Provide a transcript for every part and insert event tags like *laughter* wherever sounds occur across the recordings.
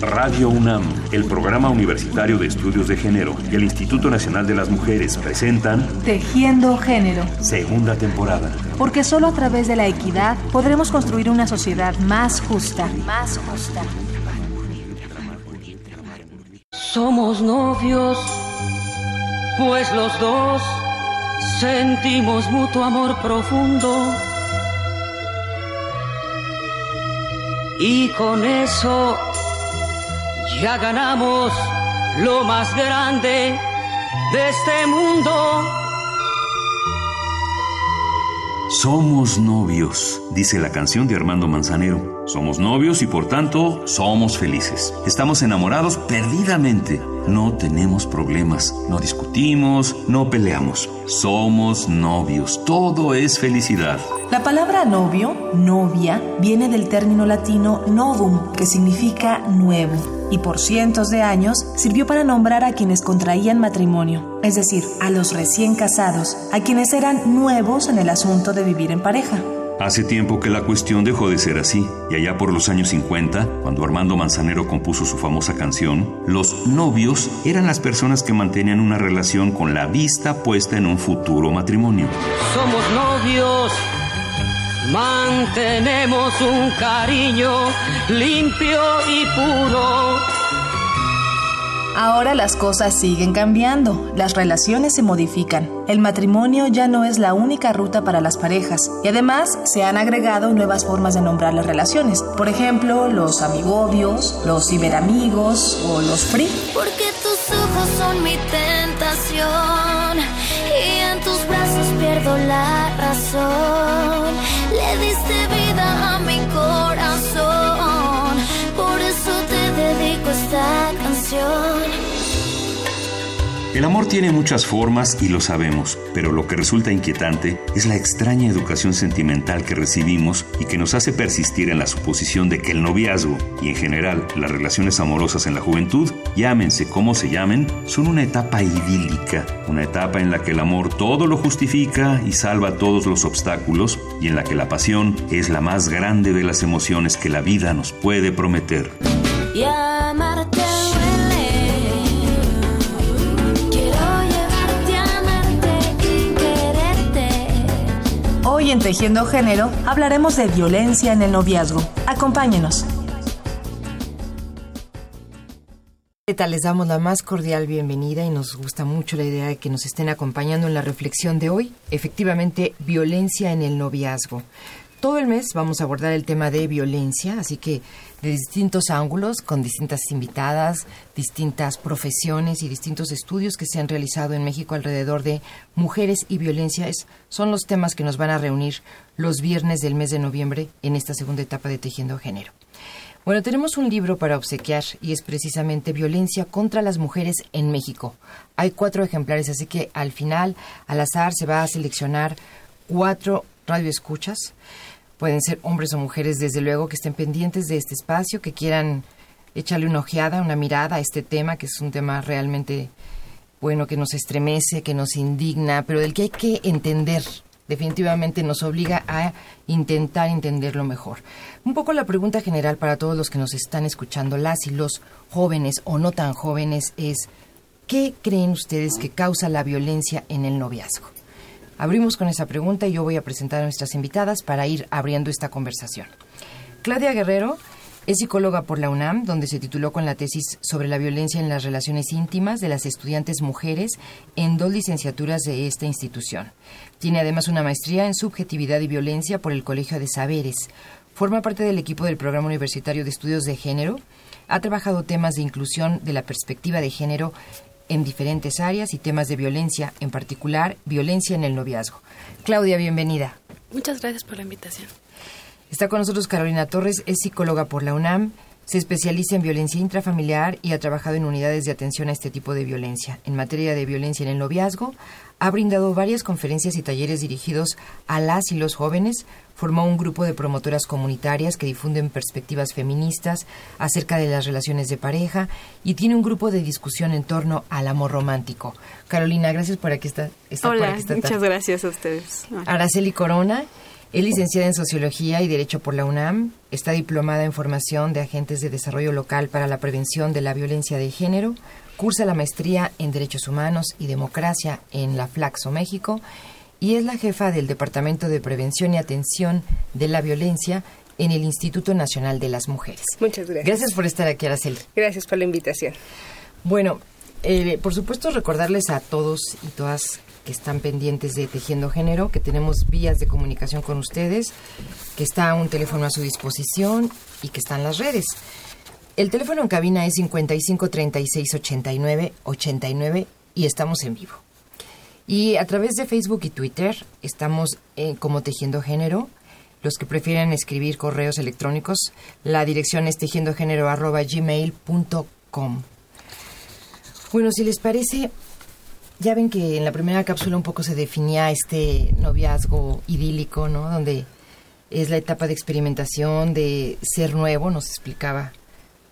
Radio UNAM, el Programa Universitario de Estudios de Género y el Instituto Nacional de las Mujeres presentan Tejiendo Género, segunda temporada. porque solo a través de la equidad podremos construir una sociedad más justa. Más justa. Somos novios, pues los dos sentimos mutuo amor profundo. Y con eso ya ganamos lo más grande de este mundo. Somos novios, dice la canción de Armando Manzanero. Somos novios y por tanto somos felices. Estamos enamorados perdidamente. No tenemos problemas, no discutimos, no peleamos. Somos novios, todo es felicidad. La palabra novio, novia, viene del término latino novum, que significa nuevo, y por cientos de años sirvió para nombrar a quienes contraían matrimonio, es decir, a los recién casados, a quienes eran nuevos en el asunto de vivir en pareja. Hace tiempo que la cuestión dejó de ser así, y allá por los años 50, cuando Armando Manzanero compuso su famosa canción, los novios eran las personas que mantenían una relación con la vista puesta en un futuro matrimonio. Somos novios, mantenemos un cariño limpio y puro. Ahora las cosas siguen cambiando, las relaciones se modifican. El matrimonio ya no es la única ruta para las parejas y además se han agregado nuevas formas de nombrar las relaciones. Por ejemplo, los amigobios, los ciberamigos o los free. Porque tus ojos son mi tentación y en tus brazos pierdo la razón. El amor tiene muchas formas y lo sabemos, pero lo que resulta inquietante es la extraña educación sentimental que recibimos y que nos hace persistir en la suposición de que el noviazgo y en general las relaciones amorosas en la juventud, llámense como se llamen, son una etapa idílica, una etapa en la que el amor todo lo justifica y salva todos los obstáculos y en la que la pasión es la más grande de las emociones que la vida nos puede prometer. Hoy en Tejiendo Género hablaremos de violencia en el noviazgo. Acompáñenos. Les damos la más cordial bienvenida y nos gusta mucho la idea de que nos estén acompañando en la reflexión de hoy. Efectivamente, violencia en el noviazgo. Todo el mes vamos a abordar el tema de violencia, así que de distintos ángulos, con distintas invitadas, distintas profesiones y distintos estudios que se han realizado en México alrededor de mujeres y violencia, son los temas que nos van a reunir los viernes del mes de noviembre en esta segunda etapa de Tejiendo Género. Bueno, tenemos un libro para obsequiar y es precisamente Violencia contra las Mujeres en México. Hay cuatro ejemplares, así que al final, al azar, se va a seleccionar cuatro radioescuchas. Pueden ser hombres o mujeres, desde luego, que estén pendientes de este espacio, que quieran echarle una ojeada, una mirada a este tema, que es un tema realmente bueno, que nos estremece, que nos indigna, pero del que hay que entender. Definitivamente nos obliga a intentar entenderlo mejor. Un poco la pregunta general para todos los que nos están escuchando, las y los jóvenes o no tan jóvenes, es ¿qué creen ustedes que causa la violencia en el noviazgo? Abrimos con esa pregunta y yo voy a presentar a nuestras invitadas para ir abriendo esta conversación. Claudia Guerrero es psicóloga por la UNAM, donde se tituló con la tesis sobre la violencia en las relaciones íntimas de las estudiantes mujeres en dos licenciaturas de esta institución. Tiene además una maestría en subjetividad y violencia por el Colegio de Saberes. Forma parte del equipo del Programa Universitario de Estudios de Género. Ha trabajado temas de inclusión de la perspectiva de género en diferentes áreas y temas de violencia, en particular violencia en el noviazgo. Claudia, bienvenida. Muchas gracias por la invitación. Está con nosotros Carolina Torres, es psicóloga por la UNAM, se especializa en violencia intrafamiliar y ha trabajado en unidades de atención a este tipo de violencia. En materia de violencia en el noviazgo, ha brindado varias conferencias y talleres dirigidos a las y los jóvenes, formó un grupo de promotoras comunitarias que difunden perspectivas feministas acerca de las relaciones de pareja y tiene un grupo de discusión en torno al amor romántico. Carolina, gracias por aquí estar. por Hola, aquí muchas tarde. gracias a ustedes. Araceli Corona Es licenciada en Sociología y Derecho por la UNAM. Está diplomada en formación de agentes de desarrollo local para la prevención de la violencia de género. Cursa la maestría en Derechos Humanos y Democracia en la Flaxo, México. Y es la jefa del Departamento de Prevención y Atención de la Violencia en el Instituto Nacional de las Mujeres. Muchas gracias. Gracias por estar aquí, Araceli. Gracias por la invitación. Bueno, eh, por supuesto recordarles a todos y todas están pendientes de Tejiendo Género, que tenemos vías de comunicación con ustedes, que está un teléfono a su disposición y que están las redes. El teléfono en cabina es 55 36 89 89 y estamos en vivo. Y a través de Facebook y Twitter estamos eh, como Tejiendo Género. Los que prefieren escribir correos electrónicos, la dirección es tejiendogénero.gmail.com. Bueno, si les parece, ya ven que en la primera cápsula un poco se definía este noviazgo idílico, ¿no? Donde es la etapa de experimentación, de ser nuevo, nos explicaba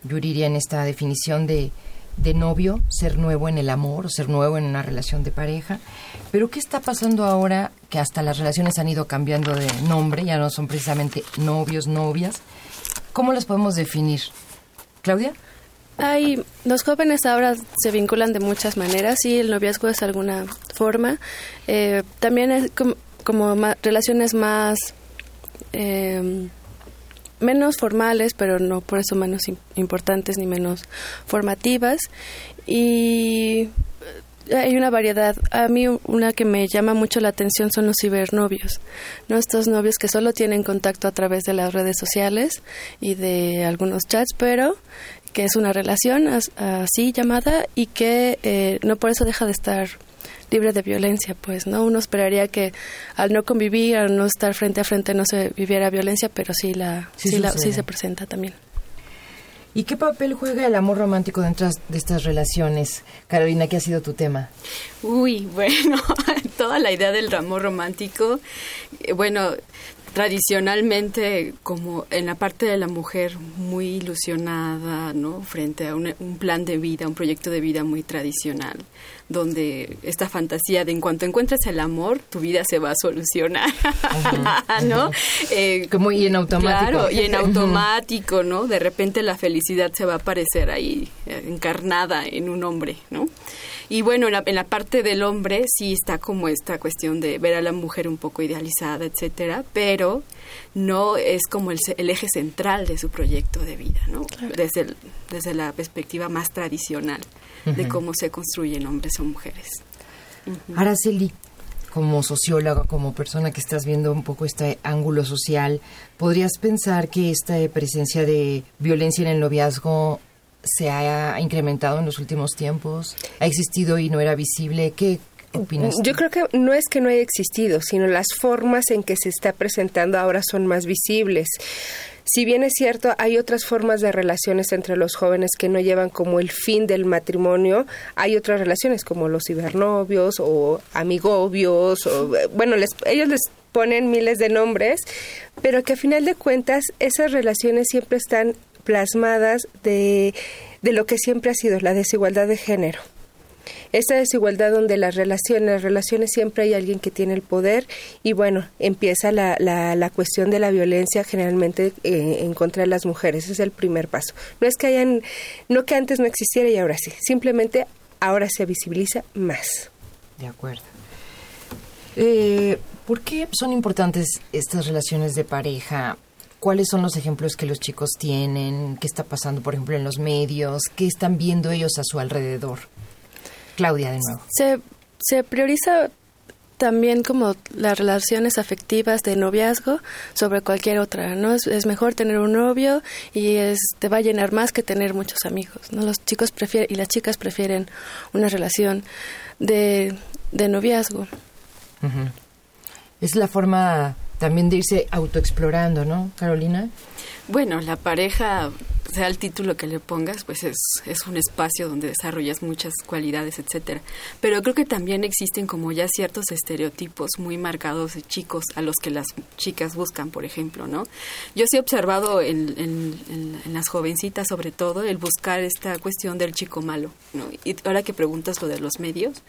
Yuriria en esta definición de, de novio, ser nuevo en el amor o ser nuevo en una relación de pareja. Pero ¿qué está pasando ahora que hasta las relaciones han ido cambiando de nombre, ya no son precisamente novios, novias? ¿Cómo las podemos definir? Claudia? Hay, los jóvenes ahora se vinculan de muchas maneras y el noviazgo es alguna forma. Eh, también es como, como relaciones más eh, menos formales, pero no por eso menos im- importantes ni menos formativas. Y eh, hay una variedad. A mí una que me llama mucho la atención son los cibernovios, ¿no? Estos novios que solo tienen contacto a través de las redes sociales y de algunos chats, pero que es una relación as- así llamada y que eh, no por eso deja de estar libre de violencia, pues, ¿no? Uno esperaría que al no convivir, al no estar frente a frente, no se viviera violencia, pero sí la, Sí sí, la- sí se presenta también. ¿Y qué papel juega el amor romántico dentro de estas relaciones? Carolina, ¿qué ha sido tu tema? Uy, *laughs* bueno, toda la idea del amor romántico, eh, bueno, tradicionalmente como en la parte de la mujer muy ilusionada, ¿no? Frente a un, un plan de vida, un proyecto de vida muy tradicional, donde esta fantasía de en cuanto encuentres el amor, tu vida se va a solucionar, *laughs* ¿no? Eh, Como y en automático. Claro, y en automático, ¿no? De repente la felicidad se va a aparecer ahí eh, encarnada en un hombre, ¿no? Y bueno, en la, en la parte del hombre sí está como esta cuestión de ver a la mujer un poco idealizada, etcétera, pero no es como el, el eje central de su proyecto de vida, ¿no? Desde, el- desde la perspectiva más tradicional de cómo se construyen hombres o mujeres. Araceli, como socióloga, como persona que estás viendo un poco este ángulo social, ¿podrías pensar que esta presencia de violencia en el noviazgo se ha incrementado en los últimos tiempos? ¿Ha existido y no era visible? ¿Qué opinas? tú? Yo creo que no es que no haya existido, sino las formas en que se está presentando ahora son más visibles. Si bien es cierto, hay otras formas de relaciones entre los jóvenes que no llevan como el fin del matrimonio, hay otras relaciones como los cibernovios o amigobios, o, bueno, les, ellos les ponen miles de nombres, pero que a final de cuentas esas relaciones siempre están plasmadas de, de lo que siempre ha sido la desigualdad de género. Esta desigualdad donde las relaciones, las relaciones siempre hay alguien que tiene el poder y bueno, empieza la, la, la cuestión de la violencia generalmente eh, en contra de las mujeres. Es el primer paso. No es que hayan, no que antes no existiera y ahora sí, simplemente ahora se visibiliza más. De acuerdo. Eh, ¿Por qué son importantes estas relaciones de pareja? ¿Cuáles son los ejemplos que los chicos tienen? ¿Qué está pasando, por ejemplo, en los medios? ¿Qué están viendo ellos a su alrededor? Claudia, de nuevo. Se, se prioriza también como las relaciones afectivas de noviazgo sobre cualquier otra, ¿no? Es, es mejor tener un novio y es, te va a llenar más que tener muchos amigos, ¿no? Los chicos prefieren y las chicas prefieren una relación de, de noviazgo. Es la forma también de irse autoexplorando, ¿no, Carolina? Bueno, la pareja sea el título que le pongas, pues es, es un espacio donde desarrollas muchas cualidades, etcétera. Pero creo que también existen como ya ciertos estereotipos muy marcados de chicos a los que las chicas buscan, por ejemplo, ¿no? Yo sí he observado en, en, las jovencitas, sobre todo, el buscar esta cuestión del chico malo, ¿no? Y ahora que preguntas lo de los medios,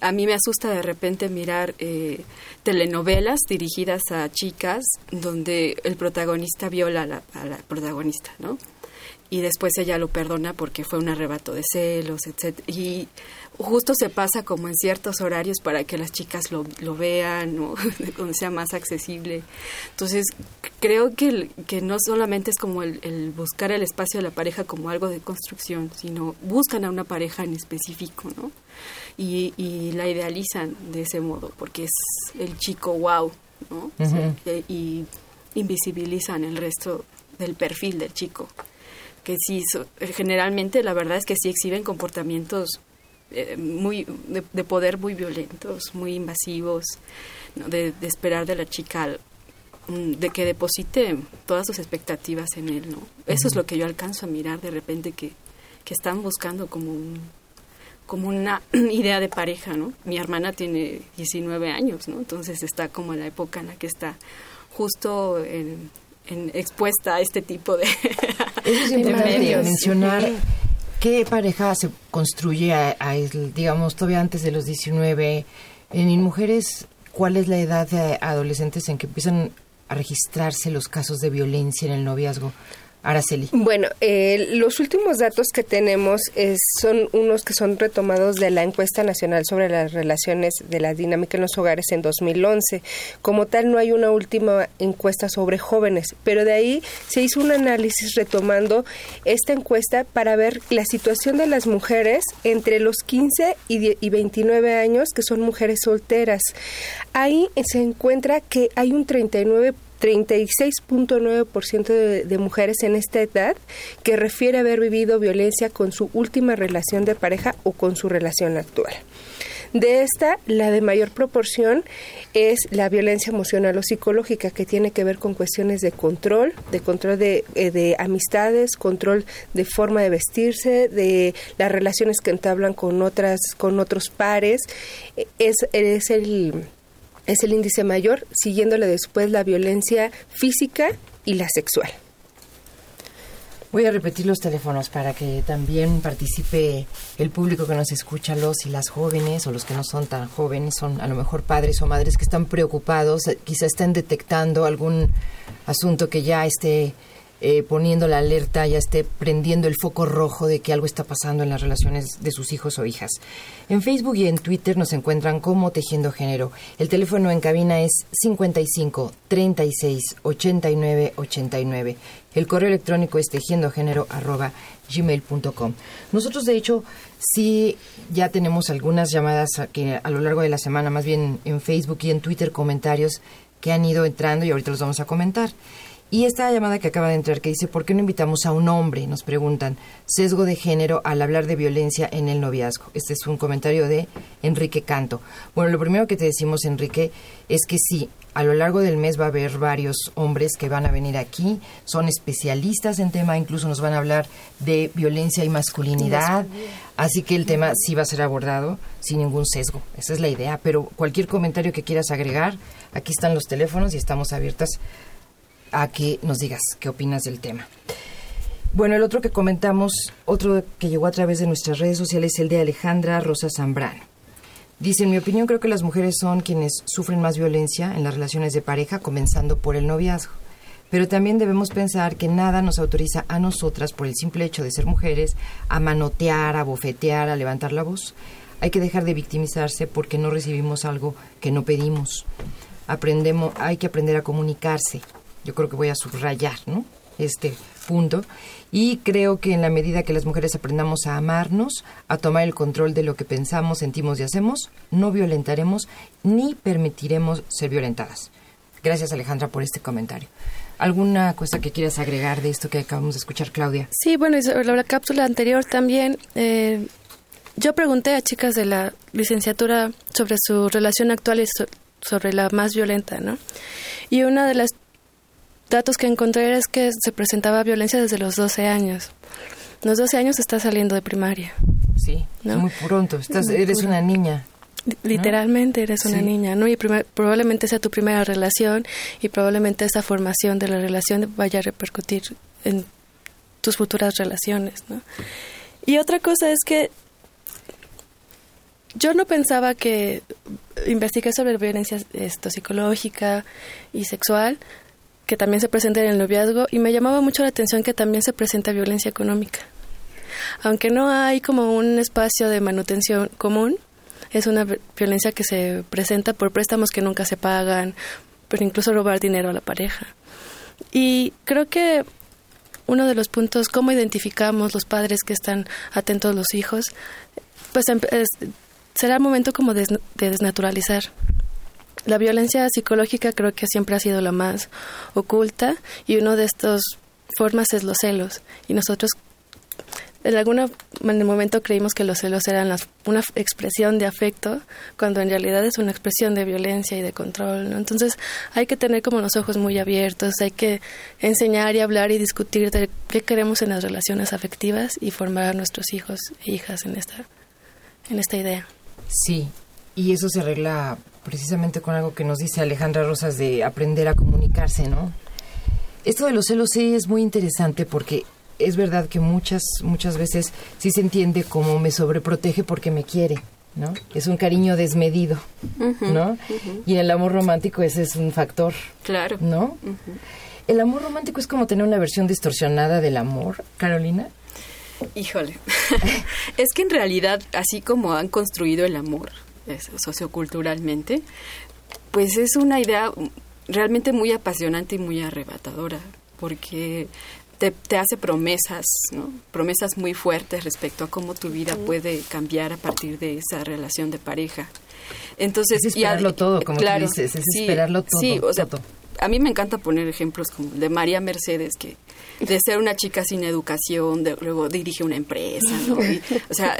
a mí me asusta de repente mirar eh, telenovelas dirigidas a chicas donde el protagonista viola a la, a la protagonista, ¿no? y después ella lo perdona porque fue un arrebato de celos, etc. Y justo se pasa como en ciertos horarios para que las chicas lo, lo vean o *laughs* donde sea más accesible. Entonces, creo que, que no solamente es como el, el, buscar el espacio de la pareja como algo de construcción, sino buscan a una pareja en específico, ¿no? Y, y la idealizan de ese modo, porque es el chico wow, ¿no? Uh -huh. y invisibilizan el resto del perfil del chico que sí, so, generalmente la verdad es que sí exhiben comportamientos eh, muy de, de, poder muy violentos, muy invasivos, ¿no? de, de, esperar de la chica um, de que deposite todas sus expectativas en él, ¿no? Eso es lo que yo alcanzo a mirar de repente que, que están buscando como un como una *clears throat* idea de pareja, ¿no? Mi hermana tiene 19 años, ¿no? Entonces está como en la época en la que está justo en, en expuesta a este tipo de, Eso es importante mencionar qué pareja se construye, a, a, digamos, todavía antes de los 19. En mujeres, ¿cuál es la edad de adolescentes en que empiezan a registrarse los casos de violencia en el noviazgo? Araceli. Bueno, eh, los últimos datos que tenemos es, son unos que son retomados de la encuesta nacional sobre las relaciones de la dinámica en los hogares en 2011. Como tal, no hay una última encuesta sobre jóvenes, pero de ahí se hizo un análisis retomando esta encuesta para ver la situación de las mujeres entre los 15 y, y 29 años, que son mujeres solteras. Ahí se encuentra que hay un 39 36.9% de, de mujeres en esta edad que refiere haber vivido violencia con su última relación de pareja o con su relación actual. De esta, la de mayor proporción es la violencia emocional o psicológica, que tiene que ver con cuestiones de control, de control de, eh, de amistades, control de forma de vestirse, de las relaciones que entablan con otras, con otros pares. Es, es el es el índice mayor, siguiéndole después la violencia física y la sexual. Voy a repetir los teléfonos para que también participe el público que nos escucha, los y las jóvenes o los que no son tan jóvenes, son a lo mejor padres o madres que están preocupados, quizá estén detectando algún asunto que ya esté eh, poniendo la alerta, ya esté prendiendo el foco rojo de que algo está pasando en las relaciones de sus hijos o hijas. En Facebook y en Twitter nos encuentran como Tejiendo Género. El teléfono en cabina es 55 36 89 89. El correo electrónico es tejiendogénero arroba gmail.com. Nosotros, de hecho, sí ya tenemos algunas llamadas que a lo largo de la semana, más bien en Facebook y en Twitter, comentarios que han ido entrando y ahorita los vamos a comentar. Y esta llamada que acaba de entrar que dice, ¿por qué no invitamos a un hombre? Nos preguntan, sesgo de género al hablar de violencia en el noviazgo. Este es un comentario de Enrique Canto. Bueno, lo primero que te decimos, Enrique, es que sí, a lo largo del mes va a haber varios hombres que van a venir aquí, son especialistas en tema, incluso nos van a hablar de violencia y masculinidad, así que el tema sí va a ser abordado sin ningún sesgo, esa es la idea, pero cualquier comentario que quieras agregar, aquí están los teléfonos y estamos abiertas a que nos digas qué opinas del tema. Bueno, el otro que comentamos, otro que llegó a través de nuestras redes sociales, es el de Alejandra Rosa Zambrano. Dice, en mi opinión, creo que las mujeres son quienes sufren más violencia en las relaciones de pareja, comenzando por el noviazgo. Pero también debemos pensar que nada nos autoriza a nosotras, por el simple hecho de ser mujeres, a manotear, a bofetear, a levantar la voz. Hay que dejar de victimizarse porque no recibimos algo que no pedimos. Aprendemos, hay que aprender a comunicarse, yo creo que voy a subrayar ¿no? este punto y creo que en la medida que las mujeres aprendamos a amarnos, a tomar el control de lo que pensamos, sentimos y hacemos, no violentaremos ni permitiremos ser violentadas. Gracias Alejandra por este comentario. ¿Alguna cosa que quieras agregar de esto que acabamos de escuchar, Claudia? Sí, bueno, la cápsula anterior también, eh, yo pregunté a chicas de la licenciatura sobre su relación actual y so sobre la más violenta, ¿no? Y una de las datos que encontré es que se presentaba violencia desde los 12 años. Los 12 años está saliendo de primaria. Sí, muy pronto. Estás, eres una niña. Literalmente eres una niña, ¿no? Y probablemente sea tu primera relación y probablemente esa formación de la relación vaya a repercutir en tus futuras relaciones, ¿no? Y otra cosa es que yo no pensaba que investigué sobre violencia esto, psicológica y sexual, que también se presenta en el noviazgo, y me llamaba mucho la atención que también se presenta violencia económica. Aunque no hay como un espacio de manutención común, es una violencia que se presenta por préstamos que nunca se pagan, pero incluso robar dinero a la pareja. Y creo que uno de los puntos, cómo identificamos los padres que están atentos a los hijos, pues em, será el momento como de, desnaturalizar. La violencia psicológica creo que siempre ha sido la más oculta y uno de estos formas es los celos. Y nosotros en algún momento creímos que los celos eran una expresión de afecto, cuando en realidad es una expresión de violencia y de control. Entonces hay que tener como los ojos muy abiertos, hay que enseñar y hablar y discutir de qué queremos en las relaciones afectivas y formar a nuestros hijos e hijas en esta, en esta idea. Sí, y eso se arregla precisamente con algo que nos dice Alejandra Rosas de aprender a comunicarse, ¿no? Esto de los celos sí es muy interesante porque es verdad que muchas, muchas veces sí se entiende como me sobreprotege porque me quiere, ¿no? Es un cariño desmedido, ¿no? Y el amor romántico ese es un factor. Claro. ¿No? El amor romántico es como tener una versión distorsionada del amor, Carolina. Híjole. *laughs* es que en realidad, así como han construido el amor socioculturalmente, pues es una idea realmente muy apasionante y muy arrebatadora, porque te, hace promesas, ¿no? promesas muy fuertes respecto a cómo tu vida puede cambiar a partir de esa relación de pareja. Entonces, es esperarlo todo, como claro, dices, es esperarlo todo. Sí, o sea, a mí me encanta poner ejemplos como el de María Mercedes, que de ser una chica sin educación, de, luego dirige una empresa, o sea,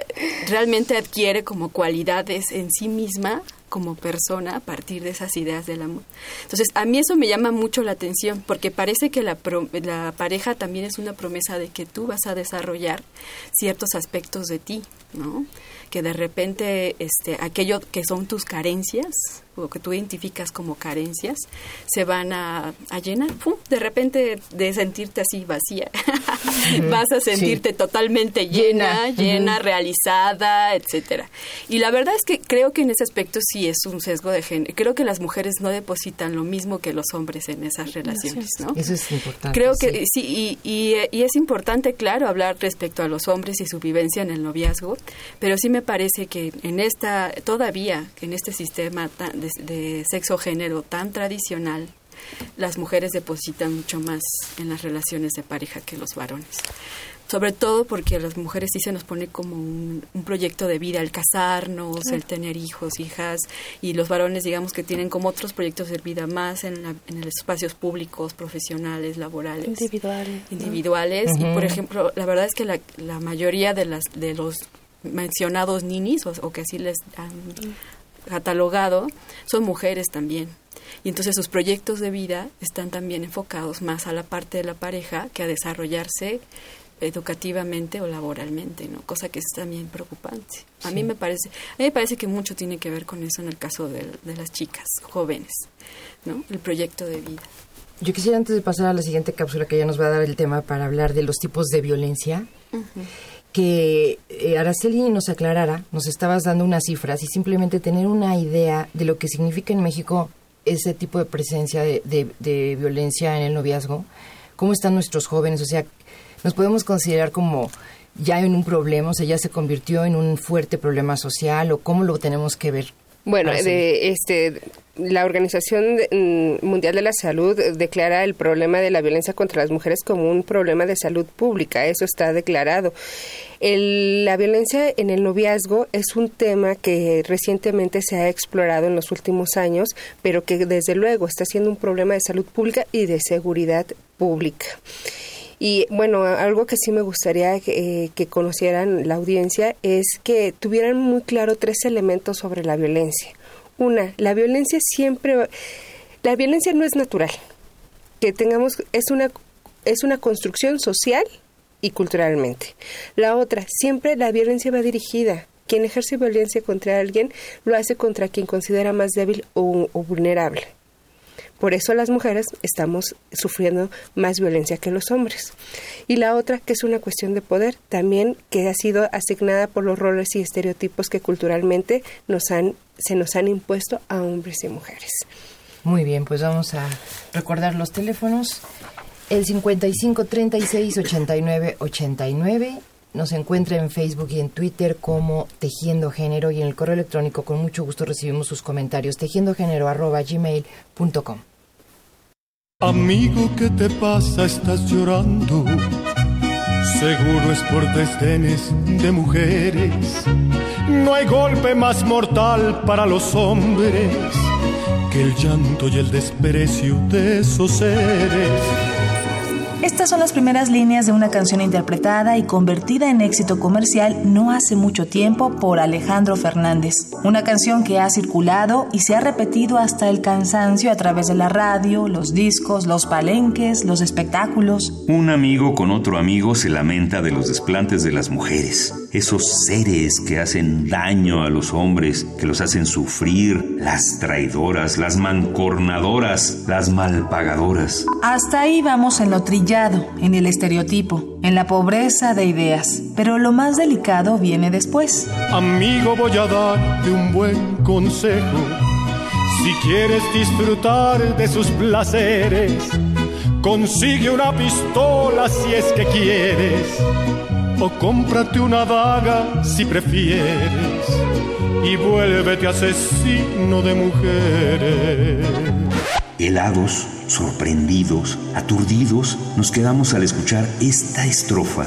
realmente adquiere como cualidades en sí misma como persona a partir de esas ideas del amor. Entonces, a mí eso me llama mucho la atención porque parece que la, la pareja también es una promesa de que tú vas a desarrollar ciertos aspectos de ti, ¿no? Que de repente este, aquello que son tus carencias, o que tú identificas como carencias, se van a, llenar. De repente, de sentirte así vacía, vas a sentirte totalmente llena, llena, realizada, etcétera. Y la verdad es que creo que en ese aspecto sí es un sesgo de género. Creo que las mujeres no depositan lo mismo que los hombres en esas relaciones, ¿no? Eso es importante. Creo que sí, y, y, es importante, claro, hablar respecto a los hombres y su vivencia en el noviazgo, pero sí me parece que en esta, todavía, en este sistema tan, de de, sexo género tan tradicional, las mujeres depositan mucho más en las relaciones de pareja que los varones. Sobre todo porque a las mujeres sí se nos pone como un, proyecto de vida el casarnos, el tener hijos, hijas, y los varones digamos que tienen como otros proyectos de vida más en, en los espacios públicos, profesionales, laborales. Individuales. Individuales. Y por ejemplo, la verdad es que la, la mayoría de, las, de los mencionados ninis, o, o que así les han catalogado son mujeres también. Y entonces sus proyectos de vida están también enfocados más a la parte de la pareja que a desarrollarse educativamente o laboralmente, ¿no? Cosa que es también preocupante. A mí me parece, a mí me parece que mucho tiene que ver con eso en el caso de, las chicas jóvenes, ¿no? El proyecto de vida. Yo quisiera antes de pasar a la siguiente cápsula que ya nos va a dar el tema para hablar de los tipos de violencia que eh, Araceli nos aclarara, nos estabas dando unas cifras y simplemente tener una idea de lo que significa en México ese tipo de presencia de, violencia en el noviazgo, cómo están nuestros jóvenes, o sea, nos podemos considerar como ya en un problema, o sea, ya se convirtió en un fuerte problema social o cómo lo tenemos que ver. Bueno, de, este, la Organización mm, Mundial de la Salud declara el problema de la violencia contra las mujeres como un problema de salud pública. Eso está declarado. la violencia en el noviazgo es un tema que recientemente se ha explorado en los últimos años, pero que desde luego está siendo un problema de salud pública y de seguridad pública. Y bueno, algo que sí me gustaría que, que, conocieran la audiencia es que tuvieran muy claro tres elementos sobre la violencia. Una, la violencia siempre, la violencia no es natural. que tengamos es una es una construcción social y culturalmente. La otra, siempre la violencia va dirigida. Quien ejerce violencia contra alguien lo hace contra quien considera más débil o vulnerable. Por eso las mujeres estamos sufriendo más violencia que los hombres. Y la otra, que es una cuestión de poder, también que ha sido asignada por los roles y estereotipos que culturalmente nos han, se nos han impuesto a hombres y mujeres. Muy bien, pues vamos a recordar los teléfonos. El 55 36 89 89 nos encuentra en Facebook y en Twitter como Tejiendo Género y en el correo electrónico con mucho gusto recibimos sus comentarios tejiendogénero@gmail.com. Amigo, ¿qué te pasa? Estás llorando. Seguro es por desdenes de mujeres. No hay golpe más mortal para los hombres que el llanto y el desprecio de esos seres estas son las primeras líneas de una canción interpretada y convertida en éxito comercial no hace mucho tiempo por Alejandro Fernández. Una canción que ha circulado y se ha repetido hasta el cansancio a través de la radio, los discos, los palenques, los espectáculos. Un amigo con otro amigo se lamenta de los desplantes de las mujeres, esos seres que hacen daño a los hombres, que los hacen sufrir, las traidoras, las mancornadoras, las malpagadoras. Hasta ahí vamos en lo trillado en el estereotipo, en la pobreza de ideas. Pero lo más delicado viene después. Amigo, voy a darte un buen consejo. Si quieres disfrutar de sus placeres, consigue una pistola si es que quieres. O cómprate una daga si prefieres. Y vuélvete asesino de mujeres. Helados Sorprendidos, aturdidos, nos quedamos al escuchar esta estrofa.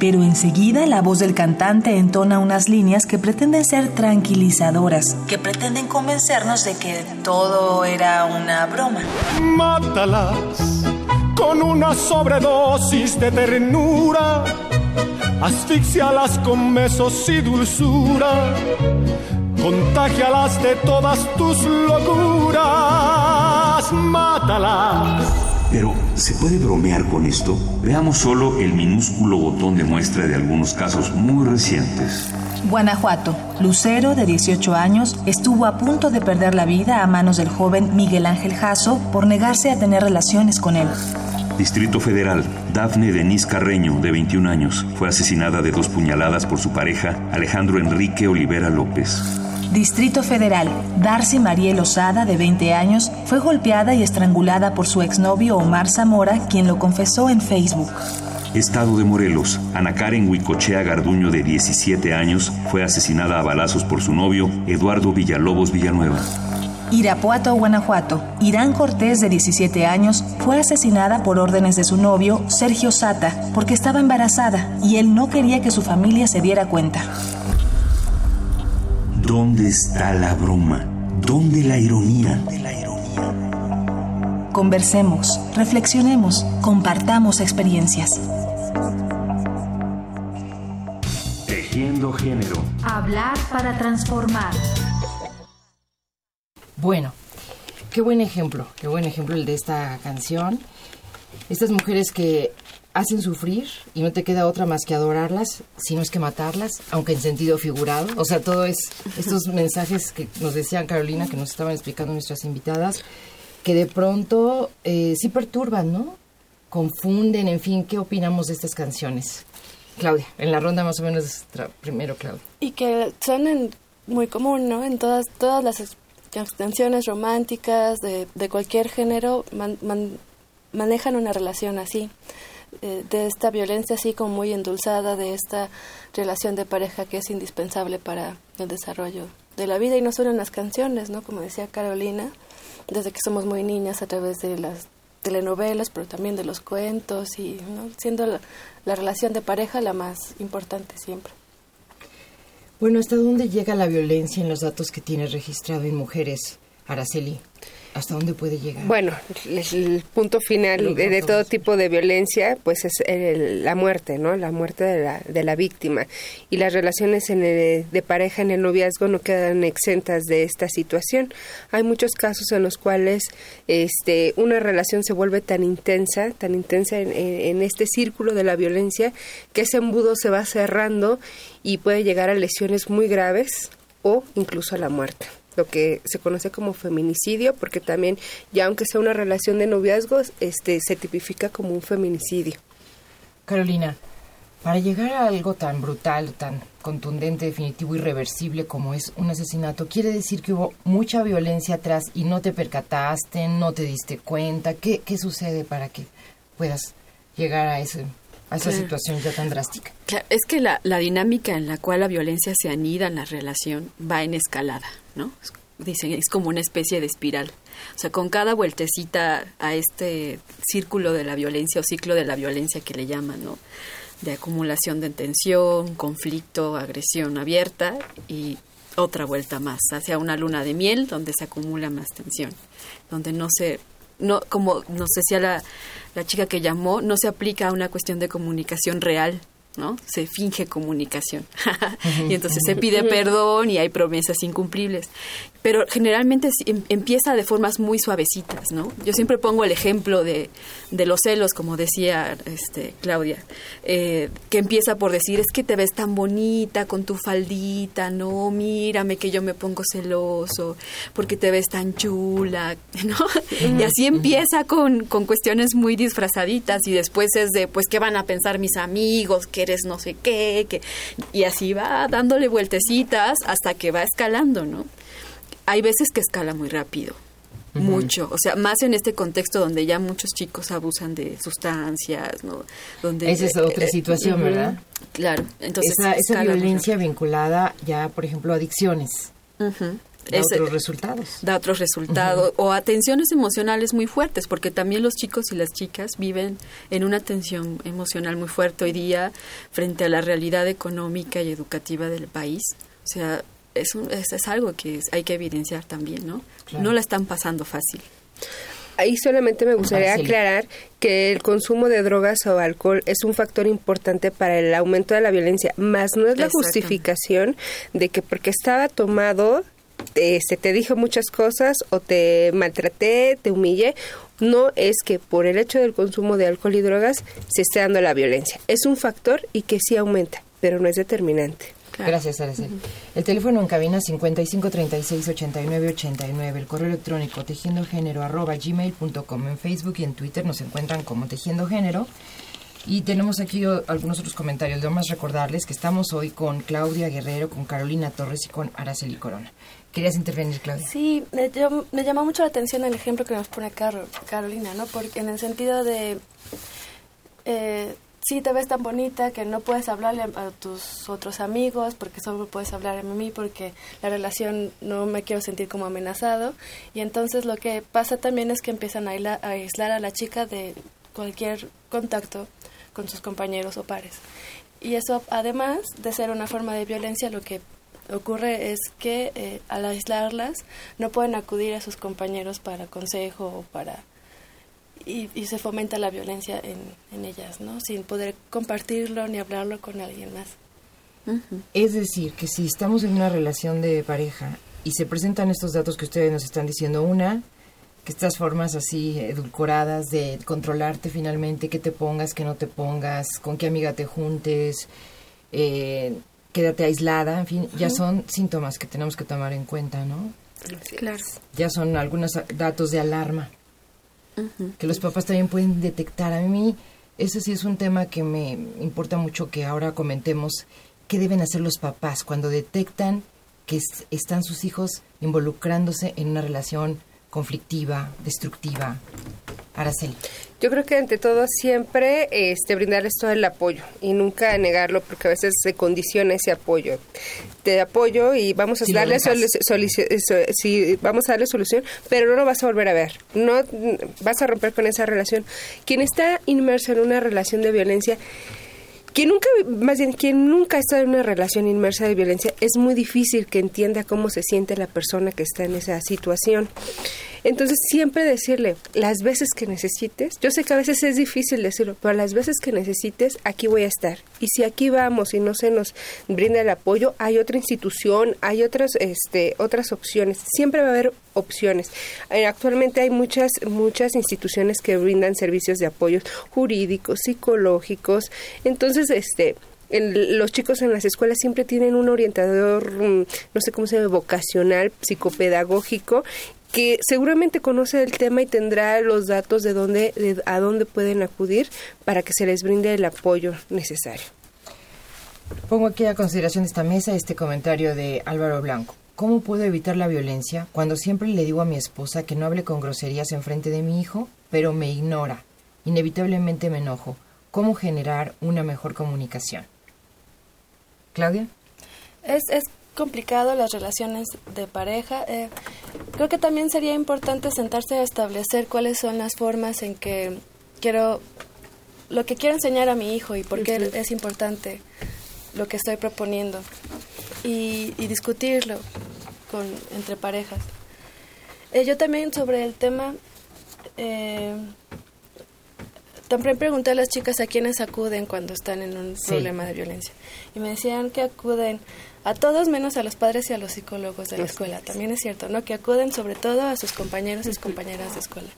Pero enseguida la voz del cantante entona unas líneas que pretenden ser tranquilizadoras, que pretenden convencernos de que todo era una broma. Mátalas con una sobredosis de ternura, asfixialas con besos y dulzura, contagialas de todas tus locuras mátalas. Pero, ¿se puede bromear con esto? Veamos solo el minúsculo botón de muestra de algunos casos muy recientes. Guanajuato. Lucero, de 18 años, estuvo a punto de perder la vida a manos del joven Miguel Ángel Jasso por negarse a tener relaciones con él. Distrito Federal. Dafne Denise Carreño, de 21 años, fue asesinada de dos puñaladas por su pareja, Alejandro Enrique Olivera López. Distrito Federal, Darcy Mariel Osada, de 20 años, fue golpeada y estrangulada por su exnovio Omar Zamora, quien lo confesó en Facebook. Estado de Morelos, Ana Karen Huicochea Garduño, de 17 años, fue asesinada a balazos por su novio, Eduardo Villalobos Villanueva. Irapuato, Guanajuato. Irán Cortés, de 17 años, fue asesinada por órdenes de su novio, Sergio Sata, porque estaba embarazada y él no quería que su familia se diera cuenta. ¿Dónde está la broma? ¿Dónde la ironía? Conversemos, reflexionemos, compartamos experiencias. Tejiendo género. Hablar para transformar. Bueno, qué buen ejemplo, qué buen ejemplo el de esta canción. Estas mujeres que hacen sufrir y no te queda otra más que adorarlas, sino es que matarlas, aunque en sentido figurado. O sea, todo es estos *laughs* mensajes que nos decían Carolina, que nos estaban explicando nuestras invitadas, que de pronto eh, sí perturban, ¿no? Confunden, en fin, ¿qué opinamos de estas canciones? Claudia, en la ronda más o menos primero, Claudia. Y que son muy común, ¿no? En todas, todas las canciones románticas de, de cualquier género manejan una relación así. Eh, de esta violencia así como muy endulzada, de esta relación de pareja que es indispensable para el desarrollo de la vida y no solo en las canciones, ¿no? Como decía Carolina, desde que somos muy niñas a través de las telenovelas, pero también de los cuentos y siendo la, la relación de pareja la más importante siempre. Bueno, ¿hasta dónde llega la violencia en los datos que tienes registrado en mujeres? Araceli, ¿hasta dónde puede llegar? Bueno, el, punto final de, todo tipo de violencia, pues es la muerte, ¿no? La muerte de la, de la víctima. Y las relaciones en de pareja en el noviazgo no quedan exentas de esta situación. Hay muchos casos en los cuales este, una relación se vuelve tan intensa, tan intensa en, en este círculo de la violencia, que ese embudo se va cerrando y puede llegar a lesiones muy graves o incluso a la muerte lo que se conoce como feminicidio, porque también, ya aunque sea una relación de noviazgos, este, se tipifica como un feminicidio. Carolina, para llegar a algo tan brutal, tan contundente, definitivo, irreversible como es un asesinato, quiere decir que hubo mucha violencia atrás y no te percataste, no te diste cuenta. ¿Qué, qué sucede para que puedas llegar a ese a esa situación ya tan drástica. es que la, la, dinámica en la cual la violencia se anida en la relación va en escalada, ¿no? Dicen, es como una especie de espiral. O sea, con cada vueltecita a este círculo de la violencia o ciclo de la violencia que le llaman, ¿no? De acumulación de tensión, conflicto, agresión abierta y otra vuelta más hacia una luna de miel donde se acumula más tensión, donde no se no como nos decía la, la chica que llamó, no se aplica a una cuestión de comunicación real, ¿no? Se finge comunicación. *laughs* y entonces se pide perdón y hay promesas incumplibles pero generalmente em, empieza de formas muy suavecitas, ¿no? Yo siempre pongo el ejemplo de, de los celos, como decía este, Claudia, eh, que empieza por decir, es que te ves tan bonita con tu faldita, no, mírame que yo me pongo celoso, porque te ves tan chula, *laughs* ¿no? Y así empieza con, con cuestiones muy disfrazaditas y después es de, pues, ¿qué van a pensar mis amigos? Que eres no sé qué, que... y así va dándole vueltecitas hasta que va escalando, ¿no? Hay veces que escala muy rápido, mucho, o sea, más en este contexto donde ya muchos chicos abusan de sustancias, ¿no? Donde esa es otra eh, situación, ¿verdad? Claro, entonces esa, violencia vinculada ya, por ejemplo, a adicciones. Da otros resultados. Da otros resultados. O a tensiones emocionales muy fuertes, porque también los chicos y las chicas viven en una tensión emocional muy fuerte hoy día frente a la realidad económica y educativa del país. O sea, es, es, algo que hay que evidenciar también, ¿no? No la están pasando fácil. Ahí solamente me gustaría aclarar que el consumo de drogas o alcohol es un factor importante para el aumento de la violencia, más no es la justificación de que porque estaba tomado este, te dijo muchas cosas o te maltraté, te humillé. No es que por el hecho del consumo de alcohol y drogas se esté dando la violencia. Es un factor y que sí aumenta, pero no es determinante. Gracias, Araceli. El teléfono en cabina 5536-8989. El correo electrónico tejiendogénero arroba gmail.com. En Facebook y en Twitter nos encuentran como Tejiendo Género. Y tenemos aquí algunos otros comentarios. Debo más recordarles que estamos hoy con Claudia Guerrero, con Carolina Torres y con Araceli Corona. ¿Querías intervenir, Claudia? Sí, me, me llamó mucho la atención el ejemplo que nos pone Carolina, ¿no? Porque en el sentido de... Eh, sí te ves tan bonita que no puedes hablarle a, tus otros amigos porque solo puedes hablar a mí porque la relación no me quiero sentir como amenazado. Y entonces lo que pasa también es que empiezan a, aislar a la chica de cualquier contacto con sus compañeros o pares. Y eso además de ser una forma de violencia lo que ocurre es que eh, al aislarlas no pueden acudir a sus compañeros para consejo o para y, se fomenta la violencia en, ellas, ¿no? Sin poder compartirlo ni hablarlo con alguien más. Es decir, que si estamos en una relación de pareja y se presentan estos datos que ustedes nos están diciendo, una, que estas formas así edulcoradas de controlarte finalmente, que te pongas, que no te pongas, con qué amiga te juntes, eh, quédate aislada, en fin, ya son síntomas que tenemos que tomar en cuenta, ¿no? Claro. Ya son algunos datos de alarma que los papás también pueden detectar. A mí, ese sí es un tema que me importa mucho que ahora comentemos. ¿Qué deben hacer los papás cuando detectan que están sus hijos involucrándose en una relación conflictiva, destructiva? Araceli. Yo creo que ante todo siempre este, brindarles todo el apoyo y nunca negarlo porque a veces se condiciona ese apoyo. Te apoyo y vamos a darle si vamos a darle solución, pero no lo vas a volver a ver. No vas a romper con esa relación. Quien está inmerso en una relación de violencia quien nunca, más bien, quien nunca estado en una relación inmersa de violencia, es muy difícil que entienda cómo se siente la persona que está en esa situación. Entonces, siempre decirle, las veces que necesites, yo sé que a veces es difícil decirlo, pero las veces que necesites, aquí voy a estar. Y si aquí vamos y no se nos brinda el apoyo, hay otra institución, hay otras, este, otras opciones. Siempre va a haber opciones. Eh, actualmente hay muchas, muchas instituciones que brindan servicios de apoyo jurídicos, psicológicos. Entonces, este, los chicos en las escuelas siempre tienen un orientador, mm, no sé cómo se llama, vocacional, psicopedagógico, que seguramente conoce el tema y tendrá los datos de dónde, de a dónde pueden acudir para que se les brinde el apoyo necesario. Pongo aquí a consideración de esta mesa este comentario de Álvaro Blanco. ¿Cómo puedo evitar la violencia cuando siempre le digo a mi esposa que no hable con groserías en frente de mi hijo, pero me ignora? Inevitablemente me enojo. ¿Cómo generar una mejor comunicación? Claudia. Es, es complicado las relaciones de pareja. Eh, creo que también sería importante sentarse a establecer cuáles son las formas en que quiero, lo que quiero enseñar a mi hijo y por qué es importante lo que estoy proponiendo y, discutirlo con, entre parejas. Eh, yo también sobre el tema, eh, también pregunté a las chicas a quiénes acuden cuando están en un problema de violencia y me decían que acuden a todos menos a los padres y a los psicólogos de la escuela. También es cierto, ¿no? Que acuden sobre todo a sus compañeros y compañeras de escuela.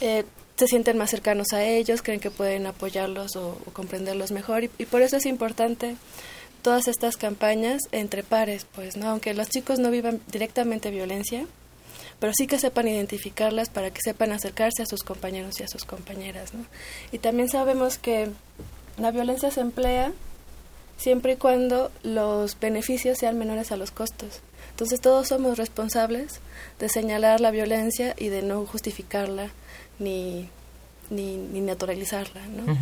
Eh, se sienten más cercanos a ellos, creen que pueden apoyarlos o, comprenderlos mejor y, por eso es importante todas estas campañas entre pares, pues, ¿no? Aunque los chicos no vivan directamente violencia, pero sí que sepan identificarlas para que sepan acercarse a sus compañeros y a sus compañeras, ¿no? Y también sabemos que la violencia se emplea siempre y cuando los beneficios sean menores a los costos. Entonces todos somos responsables de señalar la violencia y de no justificarla ni, ni, naturalizarla. ¿no?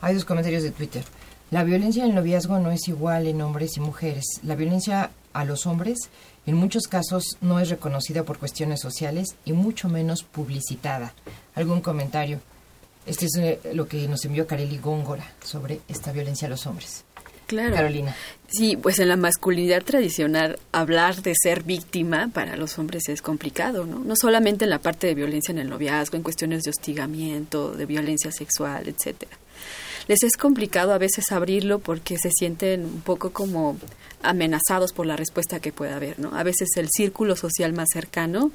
Hay dos comentarios de Twitter. La violencia en el noviazgo no es igual en hombres y mujeres. La violencia a los hombres en muchos casos no es reconocida por cuestiones sociales y mucho menos publicitada. ¿Algún comentario? Este es eh, lo que nos envió Kareli Góngora sobre esta violencia a los hombres. Claro. Carolina. Sí, pues en la masculinidad tradicional hablar de ser víctima para los hombres es complicado, ¿no? No solamente en la parte de violencia en el noviazgo, en cuestiones de hostigamiento, de violencia sexual, etcétera. Les es complicado a veces abrirlo porque se sienten un poco como amenazados por la respuesta que pueda haber, ¿no? A veces el círculo social más cercano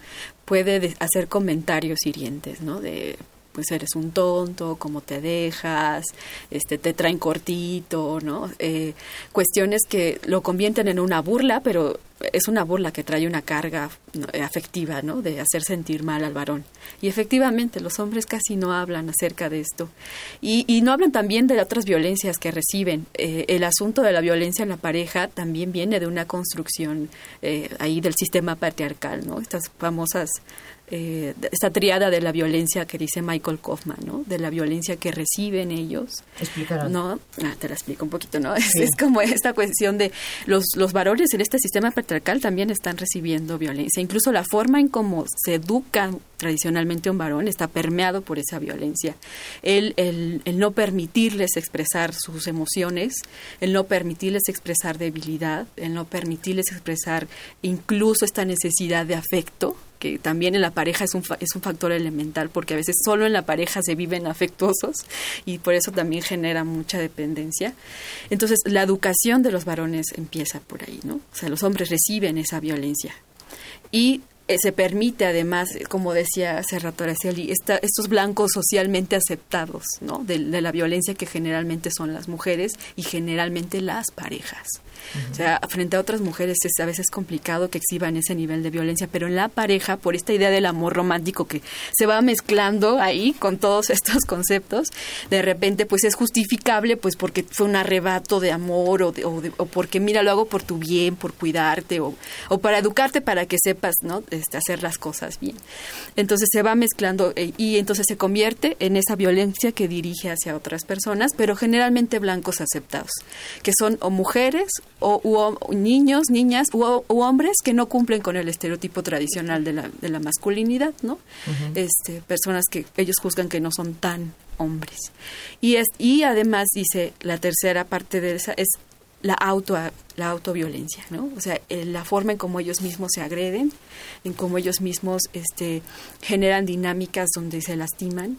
puede hacer comentarios hirientes, ¿no? De pues eres un tonto, cómo te dejas, este, te traen cortito, ¿no? Eh, cuestiones que lo convierten en una burla, pero es una burla que trae una carga afectiva, ¿no? De hacer sentir mal al varón. Y efectivamente, los hombres casi no hablan acerca de esto. Y, no hablan también de otras violencias que reciben. Eh, el asunto de la violencia en la pareja también viene de una construcción eh, ahí del sistema patriarcal, ¿no? Estas famosas eh, esta triada de la violencia que dice Michael Kaufman, ¿no? De la violencia que reciben ellos. ¿No? Ah, te la explico un poquito, ¿no? *laughs* Es, como esta cuestión de los, los varones en este sistema patriarcal también están recibiendo violencia. Incluso la forma en cómo se educan tradicionalmente un varón está permeado por esa violencia. El, el, el no permitirles expresar sus emociones, el no permitirles expresar debilidad, el no permitirles expresar incluso esta necesidad de afecto, que también en la pareja es un, es un factor elemental, porque a veces solo en la pareja se viven afectuosos y por eso también genera mucha dependencia. Entonces, la educación de los varones empieza por ahí, ¿no? O sea, los hombres reciben esa violencia. Y eh, se permite además, como decía hace rato Araceli, estos blancos socialmente aceptados de, la violencia que generalmente son las mujeres y generalmente las parejas. O sea, frente a otras mujeres es a veces complicado que exhiban ese nivel de violencia, pero en la pareja, por esta idea del amor romántico que se va mezclando ahí con todos estos conceptos, de repente pues es justificable pues porque fue un arrebato de amor o, o, porque mira, lo hago por tu bien, por cuidarte o, o para educarte para que sepas, ¿no? Este, hacer las cosas bien. Entonces se va mezclando eh, y entonces se convierte en esa violencia que dirige hacia otras personas, pero generalmente blancos aceptados, que son o mujeres o niños, niñas u, hombres que no cumplen con el estereotipo tradicional de la, de la masculinidad, ¿no? este, personas que ellos juzgan que no son tan hombres. Y, es, y además dice, la tercera parte de esa es la auto la autoviolencia, ¿no? O sea, eh, la forma en cómo ellos mismos se agreden, en cómo ellos mismos este generan dinámicas donde se lastiman,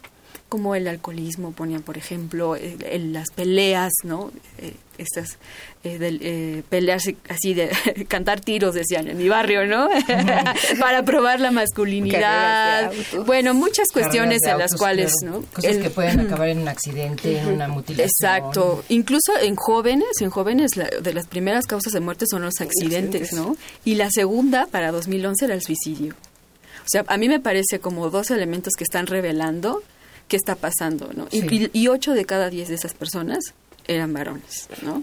como el alcoholismo, ponían por ejemplo, en las peleas, ¿no? Eh, estas eh, eh, peleas así de *laughs* cantar tiros, decían en mi barrio, ¿no? *laughs* Para probar la masculinidad. Bueno, muchas cuestiones en las cuales, ¿no? Cosas que pueden acabar en un accidente, en una mutilación. Exacto. Incluso en jóvenes, en jóvenes de las primeras causas de muerte son los accidentes, ¿no? Y la segunda para 2011 era el suicidio. O sea, a mí me parece como dos elementos que están revelando qué está pasando, ¿no? Y, ocho de cada diez de esas personas eran varones, ¿no?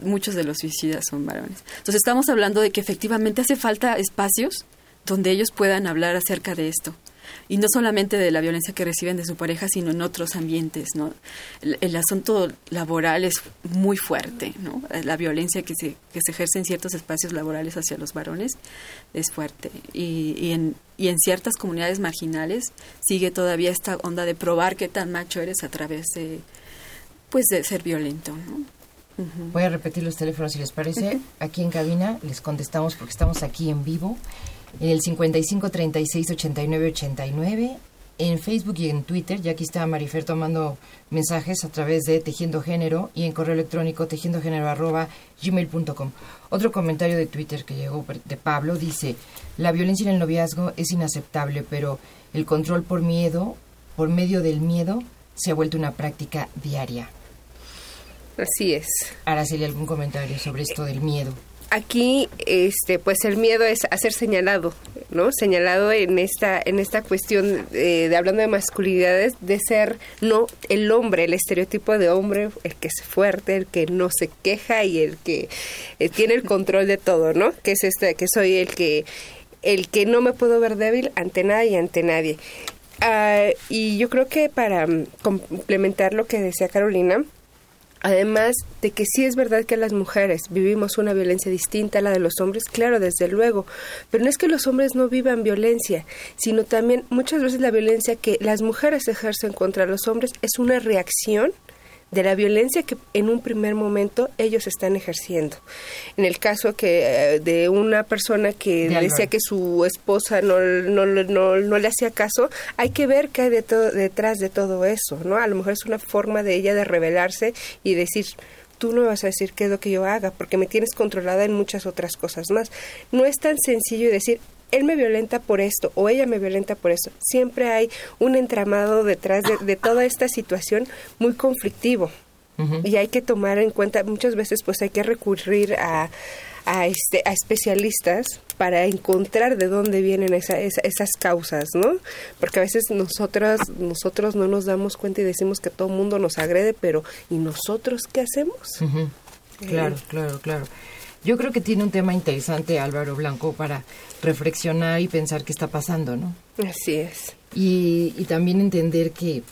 muchos de los suicidas son varones. Entonces estamos hablando de que efectivamente hace falta espacios donde ellos puedan hablar acerca de esto y no solamente de la violencia que reciben de su pareja, sino en otros ambientes, ¿no? El, asunto laboral es muy fuerte, ¿no? La violencia que se, que se ejerce en ciertos espacios laborales hacia los varones es fuerte. Y, y, en, y en ciertas comunidades marginales sigue todavía esta onda de probar qué tan macho eres a través de, pues, de ser violento, ¿no? Voy a repetir los teléfonos si les parece. Aquí en cabina les contestamos porque estamos aquí en vivo en el 55 36 89 89, en Facebook y en Twitter. Ya aquí está Marifer tomando mensajes a través de Tejiendo Género y en correo electrónico tejiendogénero arroba gmail.com. Otro comentario de Twitter que llegó de Pablo dice, la violencia en el noviazgo es inaceptable, pero el control por miedo, por medio del miedo, se ha vuelto una práctica diaria. Así es. Araceli, ¿algún comentario sobre esto del miedo? aquí este pues el miedo es a ser señalado no señalado en esta en esta cuestión eh, de hablando de masculinidades de ser no el hombre el estereotipo de hombre el que es fuerte el que no se queja y el que eh, tiene el control de todo no que es este que soy el que el que no me puedo ver débil ante nada y ante nadie ah, y yo creo que para mm, complementar lo que decía Carolina Además de que sí es verdad que las mujeres vivimos una violencia distinta a la de los hombres, claro, desde luego, pero no es que los hombres no vivan violencia, sino también muchas veces la violencia que las mujeres ejercen contra los hombres es una reacción de la violencia que en un primer momento ellos están ejerciendo. En el caso que eh, de una persona que decía que su esposa no, no, no, no, le hacía caso, hay que ver qué hay de todo, detrás de todo eso, ¿no? A lo mejor es una forma de ella de rebelarse y decir, tú no me vas a decir qué es lo que yo haga, porque me tienes controlada en muchas otras cosas más. No es tan sencillo decir, él me violenta por esto o ella me violenta por eso. Siempre hay un entramado detrás de, toda esta situación muy conflictivo. Y hay que tomar en cuenta, muchas veces pues hay que recurrir a, a, este, a especialistas para encontrar de dónde vienen esa, esas causas, ¿no? Porque a veces nosotras, nosotros no nos damos cuenta y decimos que todo el mundo nos agrede, pero ¿y nosotros qué hacemos? Claro, claro, claro. Yo creo que tiene un tema interesante Álvaro Blanco para reflexionar y pensar qué está pasando, ¿no? Así es. Y, y también entender que,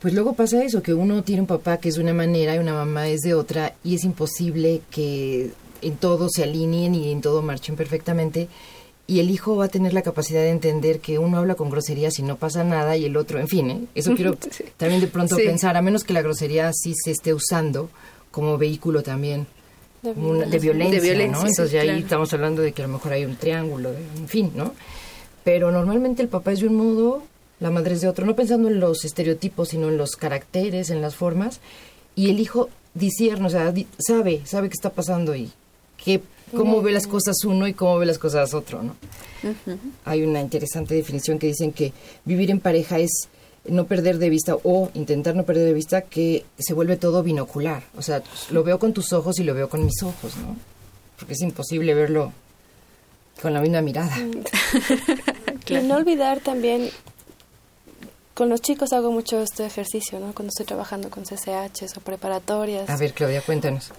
pues luego pasa eso, que uno tiene un papá que es de una manera y una mamá es de otra y es imposible que en todo se alineen y en todo marchen perfectamente. Y el hijo va a tener la capacidad de entender que uno habla con groserías y no pasa nada y el otro, en fin, ¿eh? eso quiero *laughs* también de pronto pensar, a menos que la grosería sí se esté usando como vehículo también de, violencia, ¿no? Entonces ya ahí estamos hablando de que a lo mejor hay un triángulo, en fin, ¿no? Pero normalmente el papá es de un modo, la madre es de otro, no pensando en los estereotipos, sino en los caracteres, en las formas, y el hijo discierne, o sea, sabe, sabe qué está pasando y qué, cómo ve las cosas uno y cómo ve las cosas otro, ¿no? Hay una interesante definición que dicen que vivir en pareja es no perder de vista o intentar no perder de vista que se vuelve todo binocular. O sea, lo veo con tus ojos y lo veo con mis ojos, ¿no? Porque es imposible verlo con la misma mirada. *laughs* Y no olvidar también, con los chicos hago mucho este ejercicio, ¿no? Cuando estoy trabajando con CCHs o preparatorias. A ver, Claudia, cuéntanos.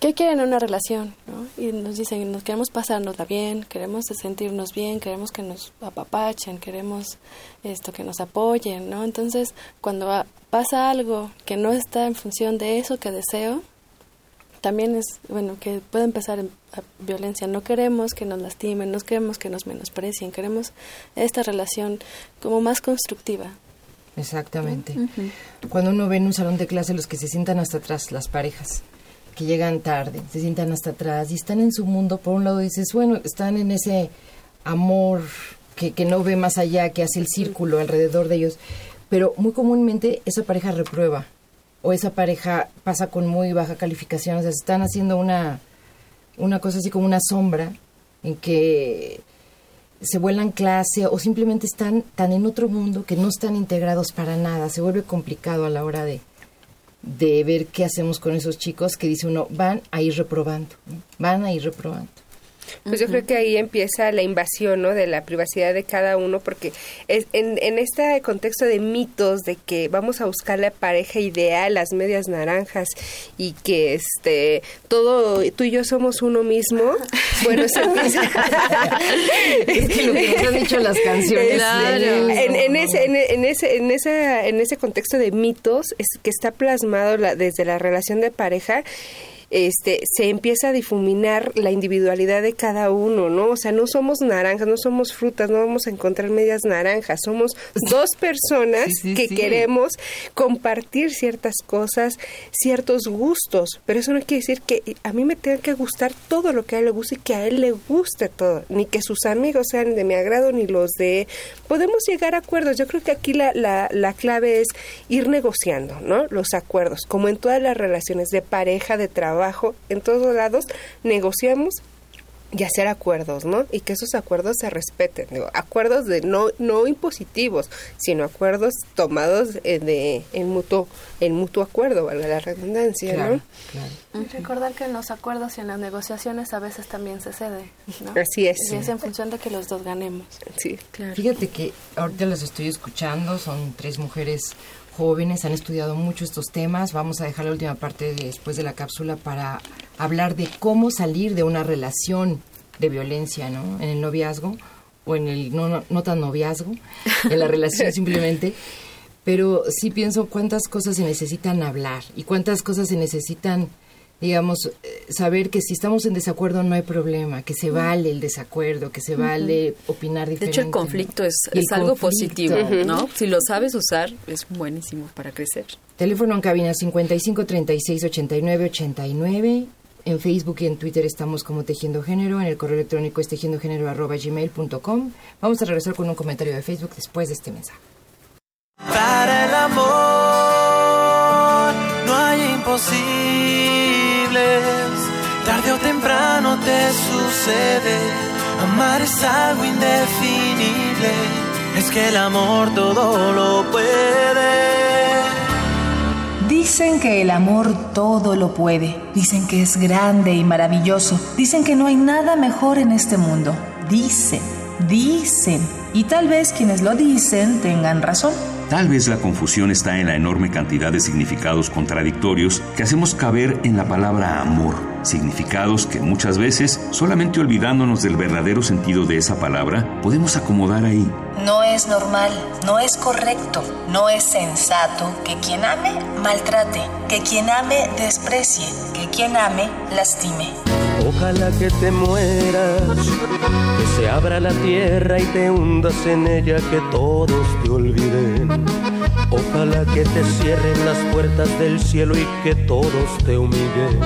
¿Qué quieren en una relación? ¿no? Y nos dicen, nos queremos pasárnosla bien, queremos sentirnos bien, queremos que nos apapachen, queremos esto, que nos apoyen, ¿no? Entonces, cuando pasa algo que no está en función de eso que deseo, también es, bueno, que puede empezar en, violencia. No queremos que nos lastimen, no queremos que nos menosprecien, queremos esta relación como más constructiva. Exactamente. Cuando uno ve en un salón de clase los que se sientan hasta atrás, las parejas, que llegan tarde, se sientan hasta atrás y están en su mundo, por un lado dices, bueno, están en ese amor que, que no ve más allá, que hace el círculo alrededor de ellos, pero muy comúnmente esa pareja reprueba o esa pareja pasa con muy baja calificación, o sea, están haciendo una, una cosa así como una sombra en que se vuelan clase o simplemente están tan en otro mundo que no están integrados para nada. Se vuelve complicado a la hora de, de ver qué hacemos con esos chicos que dice uno, van a ir reprobando, van a ir reprobando. Pues yo creo que ahí empieza la invasión ¿no? de la privacidad de cada uno, porque es, en, en este contexto de mitos de que vamos a buscar la pareja ideal, las medias naranjas y que este todo tú y yo somos uno mismo, bueno, se *laughs* empieza. es que lo que nos han dicho las canciones. En, en, ese, en, en, ese, en, esa, en ese contexto de mitos es que está plasmado la, desde la relación de pareja este, se empieza a difuminar la individualidad de cada uno, ¿no? O sea, no somos naranjas, no somos frutas, no vamos a encontrar medias naranjas, somos dos *laughs* personas que queremos compartir ciertas cosas, ciertos gustos, pero eso no quiere decir que a mí me tenga que gustar todo lo que a él le guste y que a él le guste todo, ni que sus amigos sean de mi agrado ni los de... Podemos llegar a acuerdos, yo creo que aquí la, la, la clave es ir negociando, ¿no? Los acuerdos, como en todas las relaciones de pareja, de trabajo, en todos lados, negociamos y hacer acuerdos, ¿no? Y que esos acuerdos se respeten, digo, acuerdos de no no impositivos, sino acuerdos tomados eh, de en mutuo en mutuo acuerdo, valga la redundancia, ¿no? Y recordar que en los acuerdos y en las negociaciones a veces también se cede, ¿no? Así es. Y es en función de que los dos ganemos. Sí, claro. Fíjate que ahorita las estoy escuchando, son tres mujeres jóvenes, han estudiado mucho estos temas. Vamos a dejar la última parte después de la cápsula para hablar de cómo salir de una relación de violencia, ¿no? En el noviazgo o en el no, no, no tan noviazgo, *laughs* en la relación simplemente. Pero sí pienso cuántas cosas se necesitan hablar y cuántas cosas se necesitan digamos, eh, saber que si estamos en desacuerdo no hay problema, que se vale el desacuerdo, que se vale opinar diferente. De hecho, el conflicto es, el es algo conflicto. positivo, ¿no? Si lo sabes usar, es buenísimo para crecer. Teléfono en cabina 55 36 89 89. En Facebook y en Twitter estamos como Tejiendo Género. En el correo electrónico es tejiendogénero arroba gmail.com. Vamos a regresar con un comentario de Facebook después de este mensaje. Para el amor no hay Tarde o temprano te sucede. Amar es algo indefinible. Es que el amor todo lo puede. Dicen que el amor todo lo puede. Dicen que es grande y maravilloso. Dicen que no hay nada mejor en este mundo. Dicen, dicen. Y tal vez quienes lo dicen tengan razón. Tal vez la confusión está en la enorme cantidad de significados contradictorios que hacemos caber en la palabra amor, significados que muchas veces, solamente olvidándonos del verdadero sentido de esa palabra, podemos acomodar ahí. No es normal, no es correcto, no es sensato que quien ame maltrate, que quien ame desprecie, que quien ame lastime. Ojalá que te mueras, que se abra la tierra y te hundas en ella, que todos te olviden. Ojalá que te cierren las puertas del cielo y que todos te humillen.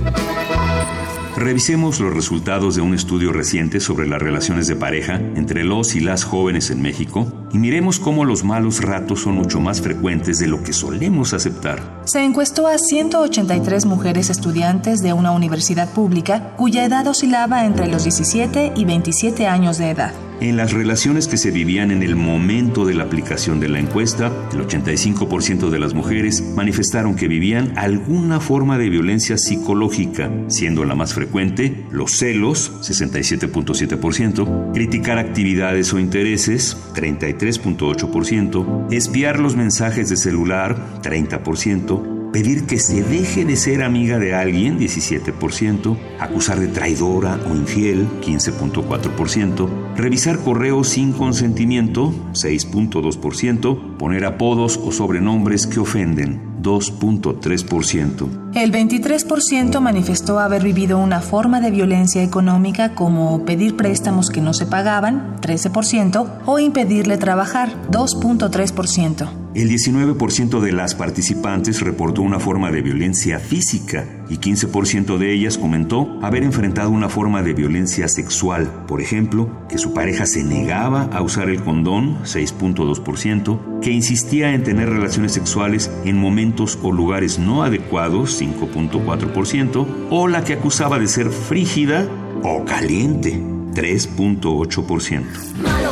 Revisemos los resultados de un estudio reciente sobre las relaciones de pareja entre los y las jóvenes en México y miremos cómo los malos ratos son mucho más frecuentes de lo que solemos aceptar. Se encuestó a 183 mujeres estudiantes de una universidad pública cuya edad oscilaba entre los 17 y 27 años de edad. En las relaciones que se vivían en el momento de la aplicación de la encuesta, el 85% de las mujeres manifestaron que vivían alguna forma de violencia psicológica, siendo la más frecuente los celos, 67.7%, criticar actividades o intereses, 33.8%, espiar los mensajes de celular, 30%, pedir que se deje de ser amiga de alguien, 17%, acusar de traidora o infiel, 15.4%, revisar correos sin consentimiento, 6.2%, poner apodos o sobrenombres que ofenden, 2.3%. El 23% manifestó haber vivido una forma de violencia económica como pedir préstamos que no se pagaban, 13%, o impedirle trabajar, 2.3%. el 19% de las participantes reportó una forma de violencia física y 15% de ellas comentó haber enfrentado una forma de violencia sexual, por ejemplo, que su pareja se negaba a usar el condón, 6.2%, que insistía en tener relaciones sexuales en momentos o lugares no adecuados, 5.4%, o la que acusaba de ser frígida o caliente, 3.8%.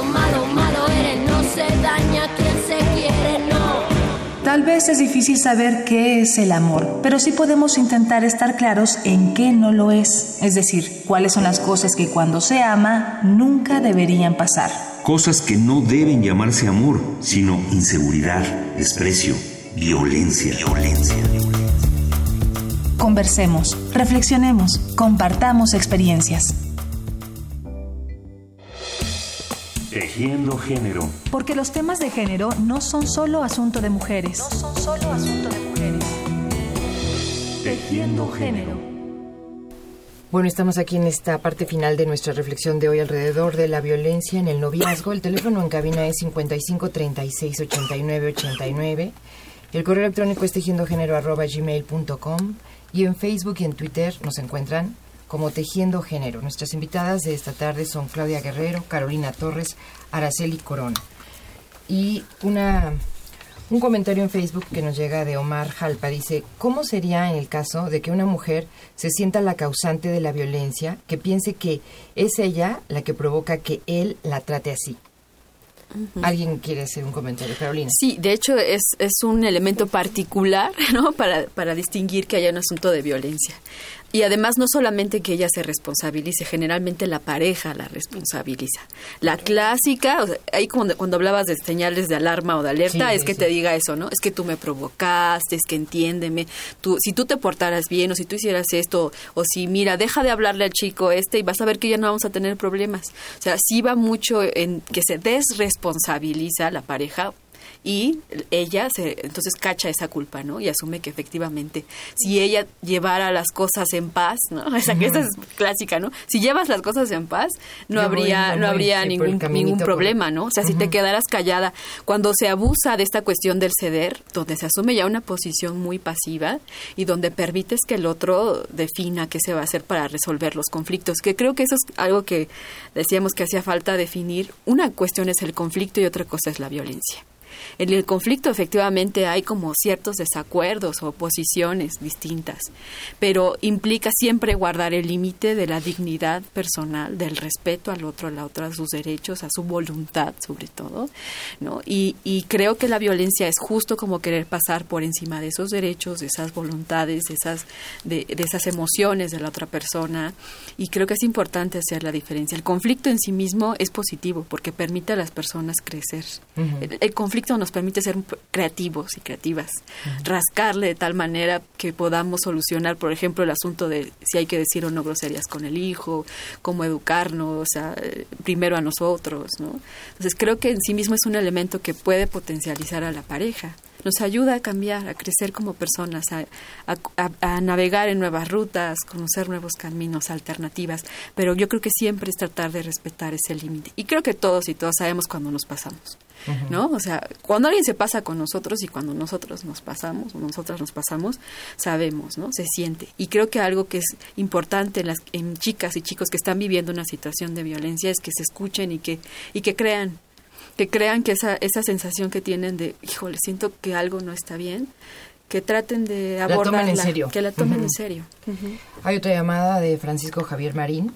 Tal vez es difícil saber qué es el amor, pero sí podemos intentar estar claros en qué no lo es, es decir, cuáles son las cosas que cuando se ama nunca deberían pasar. Cosas que no deben llamarse amor, sino inseguridad, desprecio, violencia. Violencia. Conversemos, reflexionemos, compartamos experiencias. Tejiendo género. Porque los temas de género no son solo asunto de mujeres. No son solo asunto de mujeres. Tejiendo género. Bueno, estamos aquí en esta parte final de nuestra reflexión de hoy alrededor de la violencia en el noviazgo. El teléfono en cabina es 55 36 89 89. El correo electrónico es tejiendogénero.gmail.com y en Facebook y en Twitter nos encuentran como Tejiendo Género. Nuestras invitadas de esta tarde son Claudia Guerrero, Carolina Torres, Araceli Corona. Y una, un comentario en Facebook que nos llega de Omar Jalpa dice, ¿cómo sería en el caso de que una mujer se sienta la causante de la violencia, que piense que es ella la que provoca que él la trate así? ¿Alguien quiere hacer un comentario, Carolina? Sí, de hecho es, es un elemento particular, *laughs* ¿no? Para, para distinguir que haya un asunto de violencia. Y además no solamente que ella se responsabilice, generalmente la pareja la responsabiliza. La clásica, o sea, ahí cuando, cuando hablabas de señales de alarma o de alerta, Sí, es que sí. te diga eso, ¿no? Es que tú me provocaste, es que entiéndeme, tú, si tú te portaras bien o si tú hicieras esto, o si mira, deja de hablarle al chico este y vas a ver que ya no vamos a tener problemas. O sea, sí va mucho en que se desresponsabiliza la pareja y ella se entonces cacha esa culpa, ¿no? Y asume que efectivamente si ella llevara las cosas en paz, ¿no? *laughs* O sea, que esa es clásica, ¿no? Si llevas las cosas en paz, no habría no habría ningún ningún por- problema, ¿no? O sea, si te quedaras callada cuando se abusa de esta cuestión del ceder, donde se asume ya una posición muy pasiva y donde permites que el otro defina qué se va a hacer para resolver los conflictos, que creo que eso es algo que decíamos que hacía falta definir. Una cuestión es el conflicto y otra cosa es la violencia. En el conflicto efectivamente hay como ciertos desacuerdos o posiciones distintas, pero implica siempre guardar el límite de la dignidad personal, del respeto al otro, a la otra, a sus derechos, a su voluntad sobre todo, ¿no? Y, y creo que la violencia es justo como querer pasar por encima de esos derechos, de esas voluntades, de esas, de, de esas emociones de la otra persona, y creo que es importante hacer la diferencia. El conflicto en sí mismo es positivo porque permite a las personas crecer. el, el conflicto nos permite ser creativos y creativas, rascarle de tal manera que podamos solucionar, por ejemplo, el asunto de si hay que decir o no groserías con el hijo, cómo educarnos, o sea, primero a nosotros, ¿no? Entonces creo que en sí mismo es un elemento que puede potencializar a la pareja. Nos ayuda a cambiar, a crecer como personas, a- a navegar en nuevas rutas, conocer nuevos caminos, alternativas, pero yo creo que siempre es tratar de respetar ese límite. Y creo que todos y todas sabemos cuando nos pasamos, ¿no? O sea, cuando alguien se pasa con nosotros y cuando nosotros nos pasamos o nosotras nos pasamos, sabemos, ¿no? Se siente. Y creo que algo que es importante en, las, en chicas y chicos que están viviendo una situación de violencia es que se escuchen y que, y que crean que crean que esa, esa sensación que tienen de, híjole, siento que algo no está bien, que traten de tomen en abordarla, serio. que la tomen en serio. Hay otra llamada de Francisco Javier Marín.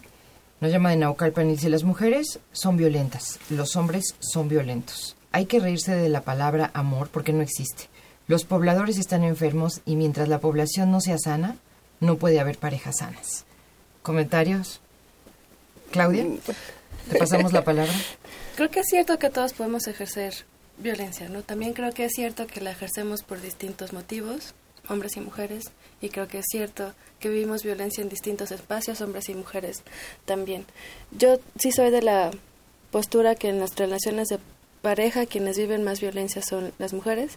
Nos llama de Naucalpan y dice, las mujeres son violentas, los hombres son violentos. Hay que reírse de la palabra amor porque no existe. Los pobladores están enfermos y mientras la población no sea sana, no puede haber parejas sanas. ¿Comentarios? Claudia, ¿te pasamos la *laughs* palabra? Creo que es cierto que todos podemos ejercer violencia, ¿no? También creo que es cierto que la ejercemos por distintos motivos, hombres y mujeres, y creo que es cierto que vivimos violencia en distintos espacios, hombres y mujeres también. Yo sí soy de la postura que en las relaciones de pareja quienes viven más violencia son las mujeres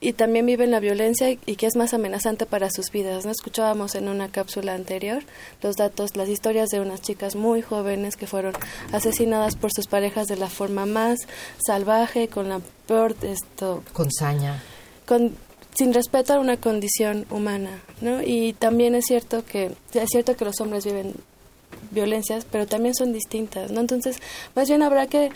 y también viven la violencia y que es más amenazante para sus vidas. ¿no? Escuchábamos en una cápsula anterior los datos, las historias de unas chicas muy jóvenes que fueron asesinadas por sus parejas de la forma más salvaje, con la peor esto con saña, con sin respeto a una condición humana, ¿no? Y también es cierto que es cierto que los hombres viven violencias, pero también son distintas, ¿no? Entonces, más bien habrá que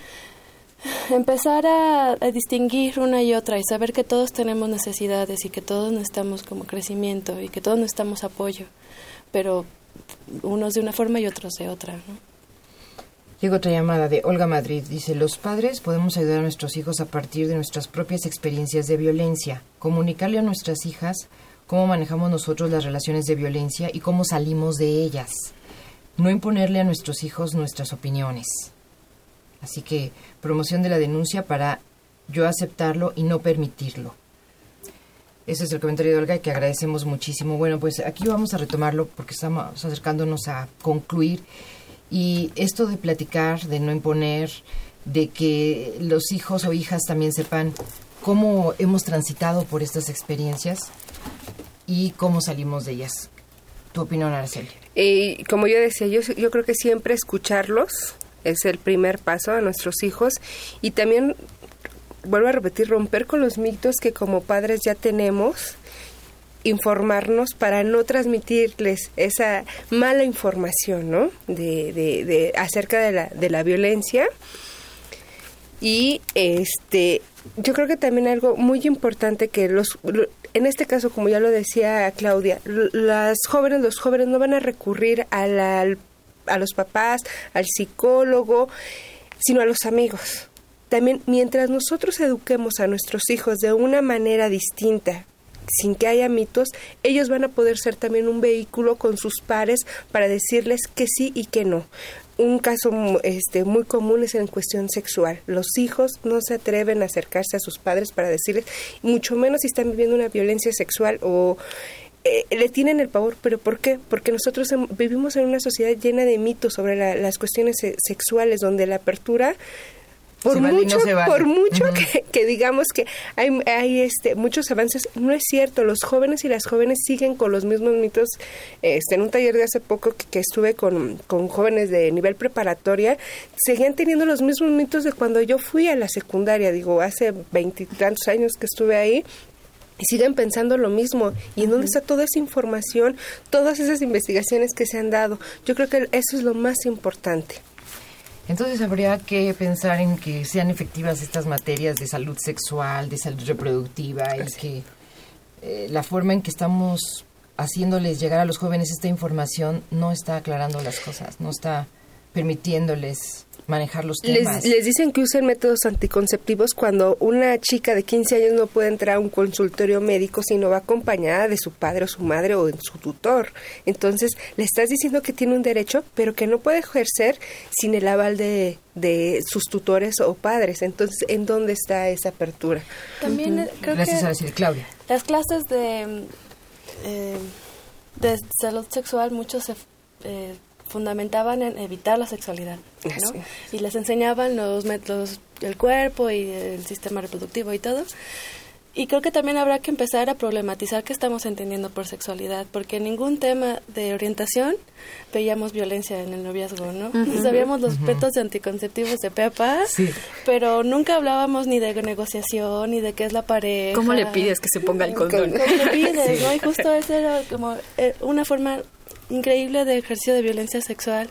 empezar a, distinguir una y otra y saber que todos tenemos necesidades y que todos necesitamos como crecimiento y que todos necesitamos apoyo, pero unos de una forma y otros de otra. ¿no? Llega otra llamada de Olga Madrid. Dice, los padres podemos ayudar a nuestros hijos a partir de nuestras propias experiencias de violencia, comunicarle a nuestras hijas cómo manejamos nosotros las relaciones de violencia y cómo salimos de ellas. No imponerle a nuestros hijos nuestras opiniones. Así que promoción de la denuncia para yo aceptarlo y no permitirlo. Ese es el comentario de Olga que agradecemos muchísimo. Bueno, pues aquí vamos a retomarlo porque estamos acercándonos a concluir. Y esto de platicar, de no imponer, de que los hijos o hijas también sepan cómo hemos transitado por estas experiencias y cómo salimos de ellas. ¿Tu opinión, Araceli? Y como yo decía, yo creo que siempre escucharlos, es el primer paso a nuestros hijos y también vuelvo a repetir romper con los mitos que como padres ya tenemos informarnos para no transmitirles esa mala información ¿no? de, de, acerca de la, de la violencia y este yo creo que también algo muy importante que los en este caso como ya lo decía Claudia las jóvenes los jóvenes no van a recurrir a la, a los papás, al psicólogo, sino a los amigos. También mientras nosotros eduquemos a nuestros hijos de una manera distinta, sin que haya mitos, ellos van a poder ser también un vehículo con sus pares para decirles que sí y que no. Un caso este, muy común es en cuestión sexual. Los hijos no se atreven a acercarse a sus padres para decirles, mucho menos si están viviendo una violencia sexual o eh, le tienen el pavor, pero ¿por qué? Porque nosotros vivimos en una sociedad llena de mitos sobre las cuestiones sexuales, donde la apertura por mucho, por mucho que, digamos que hay, hay este, muchos avances, no es cierto, los jóvenes y las jóvenes siguen con los mismos mitos. Este, en un taller de hace poco que, estuve con, con, jóvenes de nivel preparatoria, seguían teniendo los mismos mitos de cuando yo fui a la secundaria, digo, hace veintitantos años que estuve ahí, y siguen pensando lo mismo. ¿Y en dónde está toda esa información, todas esas investigaciones que se han dado? Yo creo que eso es lo más importante. Entonces habría que pensar en que sean efectivas estas materias de salud sexual, de salud reproductiva y que eh, la forma en que estamos haciéndoles llegar a los jóvenes esta información no está aclarando las cosas, no está permitiéndoles manejar los temas. Les, dicen que usen métodos anticonceptivos cuando una chica de 15 años no puede entrar a un consultorio médico si no va acompañada de su padre o su madre o de su tutor. Entonces, le estás diciendo que tiene un derecho, pero que no puede ejercer sin el aval de, de sus tutores o padres. Entonces, ¿en dónde está esa apertura? También eh, creo Gracias que a decir, Claudia. Las clases de, eh, de salud sexual, muchos se... Eh, fundamentaban en evitar la sexualidad, ¿no? Y les enseñaban los métodos del cuerpo y el sistema reproductivo y todo. Y creo que también habrá que empezar a problematizar qué estamos entendiendo por sexualidad, porque en ningún tema de orientación veíamos violencia en el noviazgo, ¿no? Sabíamos los uh anticonceptivos de Pepa, pero nunca hablábamos ni de negociación, ni de qué es la pareja. ¿Cómo le pides que se ponga el condón? ¿Cómo le pides, *laughs* no? Y justo eso era como eh, una forma increíble de ejercicio de violencia sexual,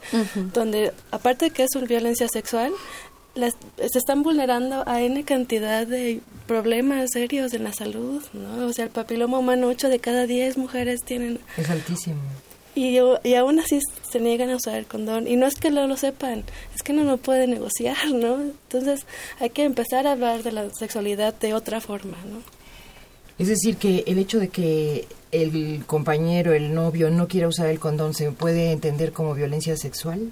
donde aparte de que es una violencia sexual, las, se están vulnerando a N cantidad de problemas serios en la salud, ¿no? O sea, el papiloma humano, 8 de cada 10 mujeres tienen... Es altísimo. Y, y aún así se niegan a usar el condón. Y no es que no lo sepan, es que no lo pueden negociar, ¿no? Entonces hay que empezar a hablar de la sexualidad de otra forma, ¿no? Es decir, que el hecho de que el compañero, el novio, no quiera usar el condón, ¿se puede entender como violencia sexual?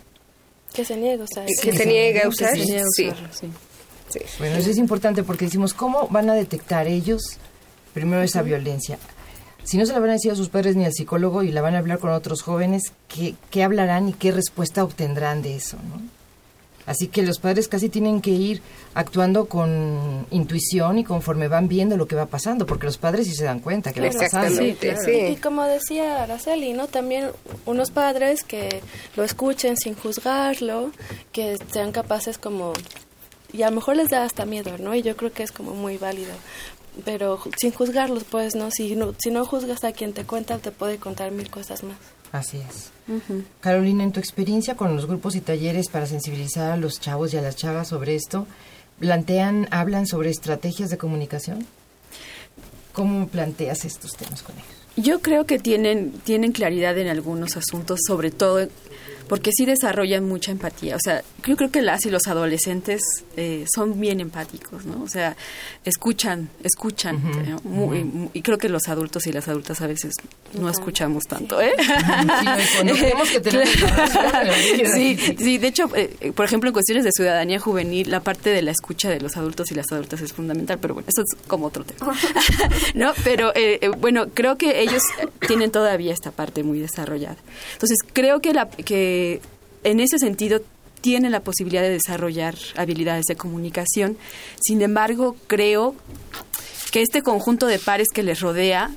Que se niega a usar. Que, se, niegue a usar, sí. sí. Bueno, eso es importante porque decimos, ¿cómo van a detectar ellos primero esa violencia? Si no se la van a decir a sus padres ni al psicólogo y la van a hablar con otros jóvenes, ¿qué, qué hablarán y qué respuesta obtendrán de eso? ¿no? Así que los padres casi tienen que ir actuando con intuición y conforme van viendo lo que va pasando, porque los padres sí se dan cuenta que va pasando. Y como decía Araceli, ¿no? También unos padres que lo escuchen sin juzgarlo, que sean capaces como y a lo mejor les da hasta miedo, ¿no? Y yo creo que es como muy válido. Pero sin juzgarlos, pues, ¿no? Si no, si no juzgas a quien te cuenta, te puede contar mil cosas más. Así es. Carolina, en tu experiencia con los grupos y talleres para sensibilizar a los chavos y a las chavas sobre esto, ¿plantean, hablan sobre estrategias de comunicación? ¿Cómo planteas estos temas con ellos? Yo creo que tienen, tienen claridad en algunos asuntos, sobre todo porque sí desarrollan mucha empatía. O sea, yo creo que las y los adolescentes eh, son bien empáticos, ¿no? O sea, escuchan, escuchan. muy, y creo que los adultos y las adultas a veces no escuchamos tanto, ¿eh? *laughs* Sí, sí, de hecho, eh, por ejemplo, en cuestiones de ciudadanía juvenil, la parte de la escucha de los adultos y las adultas es fundamental, pero bueno, eso es como otro tema. *laughs* ¿No? Pero eh, bueno, creo que ellos tienen todavía esta parte muy desarrollada. Entonces, creo que la que en ese sentido tiene la posibilidad de desarrollar habilidades de comunicación. Sin embargo, creo que este conjunto de pares que les rodea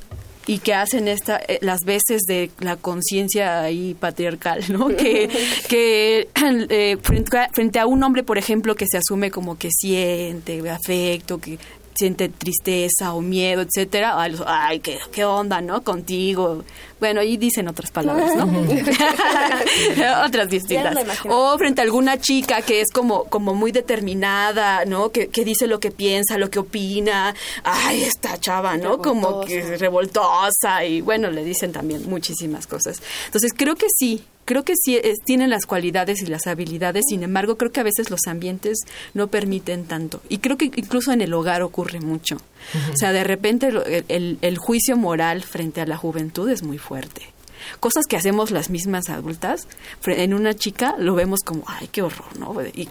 y que hacen esta eh, las veces de la conciencia ahí patriarcal, ¿no? *laughs* Que, que eh, frente, a, frente, a, un hombre, por ejemplo, que se asume como que siente afecto, que siente tristeza o miedo, etcétera, ay, ¿qué, qué onda, ¿no? Contigo. Bueno, ahí dicen otras palabras, ¿no? *laughs* *laughs* otras distintas. O frente a alguna chica que es como, como muy determinada, ¿no? Que, que dice lo que piensa, lo que opina. Ay, esta chava, ¿no? Como que revoltosa y bueno, le dicen también muchísimas cosas. Entonces, creo que sí, creo que sí tienen las cualidades y las habilidades, sin embargo, creo que a veces los ambientes no permiten tanto. Y creo que incluso en el hogar ocurre mucho. O sea, de repente el, el, juicio moral frente a la juventud es muy fuerte. Cosas que hacemos las mismas adultas, en una chica lo vemos como, ay, qué horror, ¿no? Y,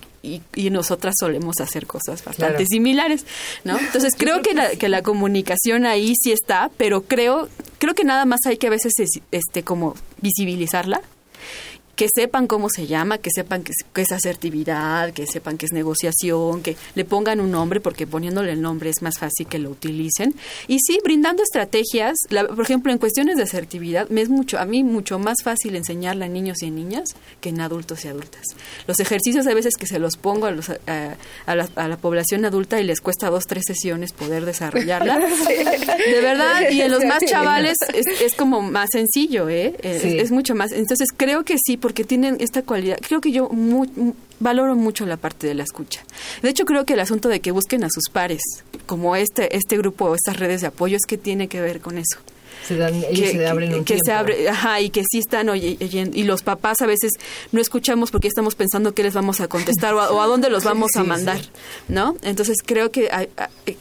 y, nosotras solemos hacer cosas bastante similares, ¿no? Entonces creo que la, que la comunicación ahí sí está, pero creo, creo que nada más hay que a veces este, como visibilizarla que sepan cómo se llama, que sepan que es, asertividad, que sepan que es negociación, que le pongan un nombre, porque poniéndole el nombre es más fácil que lo utilicen. Y sí, brindando estrategias, por ejemplo, en cuestiones de asertividad, me es mucho, a mí mucho más fácil enseñarle a niños y a niñas que en adultos y adultas. Los ejercicios a veces que se los pongo a, los, a, la, población adulta y les cuesta dos, tres sesiones poder desarrollarla. *laughs* De verdad, y en los más chavales es, como más sencillo, ¿eh? Es, es mucho más. Entonces creo que sí, porque tienen esta cualidad. Creo que yo valoro mucho la parte de la escucha. De hecho, creo que el asunto de que busquen a sus pares, como este, este grupo o estas redes de apoyo, es que tiene que ver con eso. Se dan, ellos se abren un que se abre, ajá, y que sí están oyendo. Y los papás a veces no escuchamos porque estamos pensando qué les vamos a contestar o a, dónde los vamos a mandar, ¿no? Entonces creo que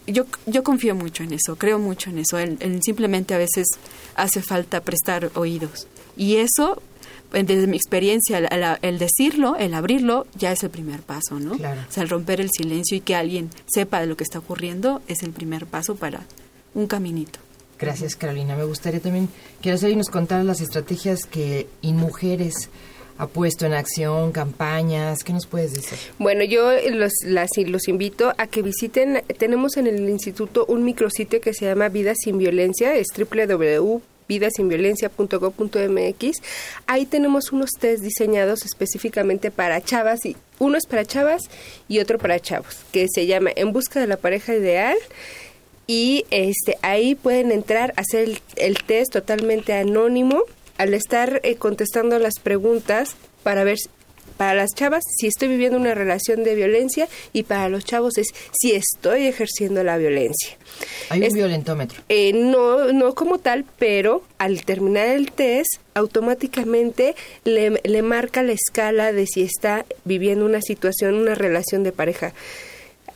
yo, yo confío mucho en eso, creo mucho en eso. en simplemente a veces hace falta prestar oídos. Y eso desde mi experiencia, el, decirlo, el abrirlo, ya es el primer paso, ¿no? Claro. O sea, el romper el silencio y que alguien sepa de lo que está ocurriendo es el primer paso para un caminito. Gracias, Carolina. Me gustaría también que nos contara las estrategias que mujeres ha puesto en acción, campañas. ¿Qué nos puedes decir? Bueno, yo los, las, los invito a que visiten, tenemos en el instituto un micrositio que se llama Vida sin Violencia, es www vidasinviolencia.gov.mx. Ahí tenemos unos test diseñados específicamente para chavas y uno es para chavas y otro para chavos, que se llama En busca de la pareja ideal y este ahí pueden entrar, hacer el, test totalmente anónimo al estar eh, contestando las preguntas para ver para las chavas si estoy viviendo una relación de violencia y para los chavos es si estoy ejerciendo la violencia. Hay un violentómetro. Eh, no, no como tal, pero al terminar el test automáticamente le, le marca la escala de si está viviendo una situación, una relación de pareja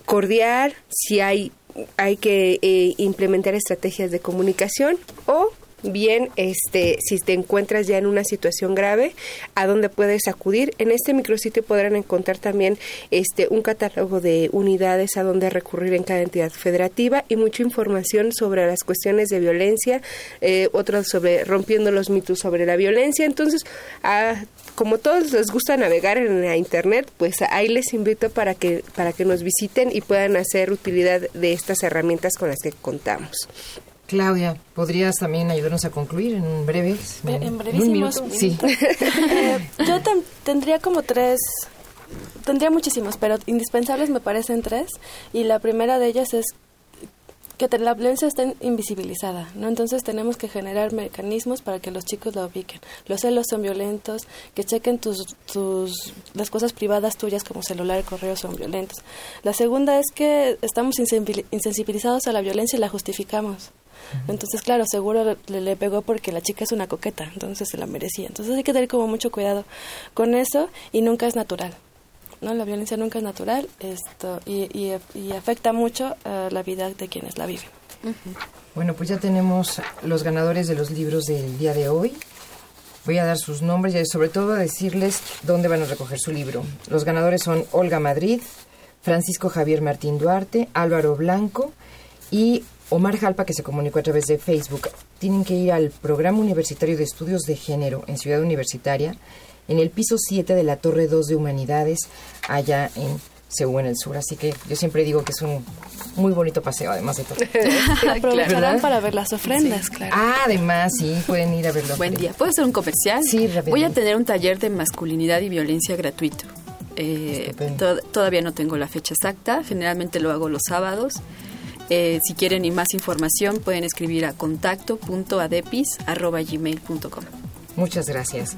cordial, si hay hay que eh, implementar estrategias de comunicación o bien este si te encuentras ya en una situación grave, a dónde puedes acudir. En este micrositio podrán encontrar también este un catálogo de unidades a donde recurrir en cada entidad federativa y mucha información sobre las cuestiones de violencia, eh, otras sobre rompiendo los mitos sobre la violencia. Entonces, a como todos les gusta navegar en la internet, pues ahí les invito para que para que nos visiten y puedan hacer utilidad de estas herramientas con las que contamos. Claudia, ¿podrías también ayudarnos a concluir en un breve? En, brevísimos. Sí. Eh, yo tendría como tres, tendría muchísimos, pero indispensables me parecen tres. Y la primera de ellas es que la violencia esté invisibilizada, ¿no? Entonces tenemos que generar mecanismos para que los chicos la ubiquen. Los celos son violentos, que chequen tus, tus, las cosas privadas tuyas como celular correo son violentos. La segunda es que estamos insensibilizados a la violencia y la justificamos. Entonces, claro, seguro le, le, pegó porque la chica es una coqueta, entonces se la merecía. Entonces hay que tener como mucho cuidado con eso y nunca es natural. ¿no? La violencia nunca es natural esto, y, afecta mucho a la vida de quienes la viven. Bueno, pues ya tenemos los ganadores de los libros del día de hoy. Voy a dar sus nombres y sobre todo a decirles dónde van a recoger su libro. Los ganadores son Olga Madrid, Francisco Javier Martín Duarte, Álvaro Blanco y Omar Jalpa, que se comunicó a través de Facebook. Tienen que ir al Programa Universitario de Estudios de Género en Ciudad Universitaria en el piso 7 de la Torre 2 de Humanidades, allá en Seúl, en el sur. Así que yo siempre digo que es un muy bonito paseo, además de todo. *laughs* Aprovecharán para ver las ofrendas, claro. Ah, además, sí, pueden ir a verlo. Buen día. ¿Puedo hacer un comercial? Sí, Voy a tener un taller de masculinidad y violencia gratuito. Eh, todavía no tengo la fecha exacta, generalmente lo hago los sábados. Eh, si quieren más información pueden escribir a contacto.adepis.gmail.com Muchas gracias.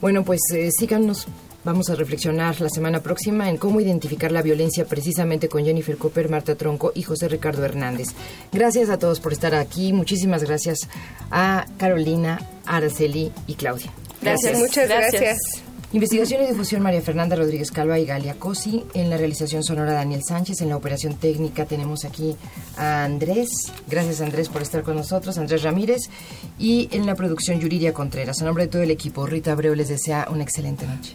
Bueno, pues eh, síganos. Vamos a reflexionar la semana próxima en cómo identificar la violencia precisamente con Jennifer Cooper, Marta Tronco y José Ricardo Hernández. Gracias a todos por estar aquí. Muchísimas gracias a Carolina, Araceli y Claudia. Gracias, muchas gracias. Investigación y difusión María Fernanda Rodríguez Calva y Galia Cosi. En la realización sonora Daniel Sánchez. En la operación técnica tenemos aquí a Andrés. Gracias Andrés por estar con nosotros. Andrés Ramírez. Y en la producción Yuridia Contreras. A nombre de todo el equipo, Rita Abreu les desea una excelente noche.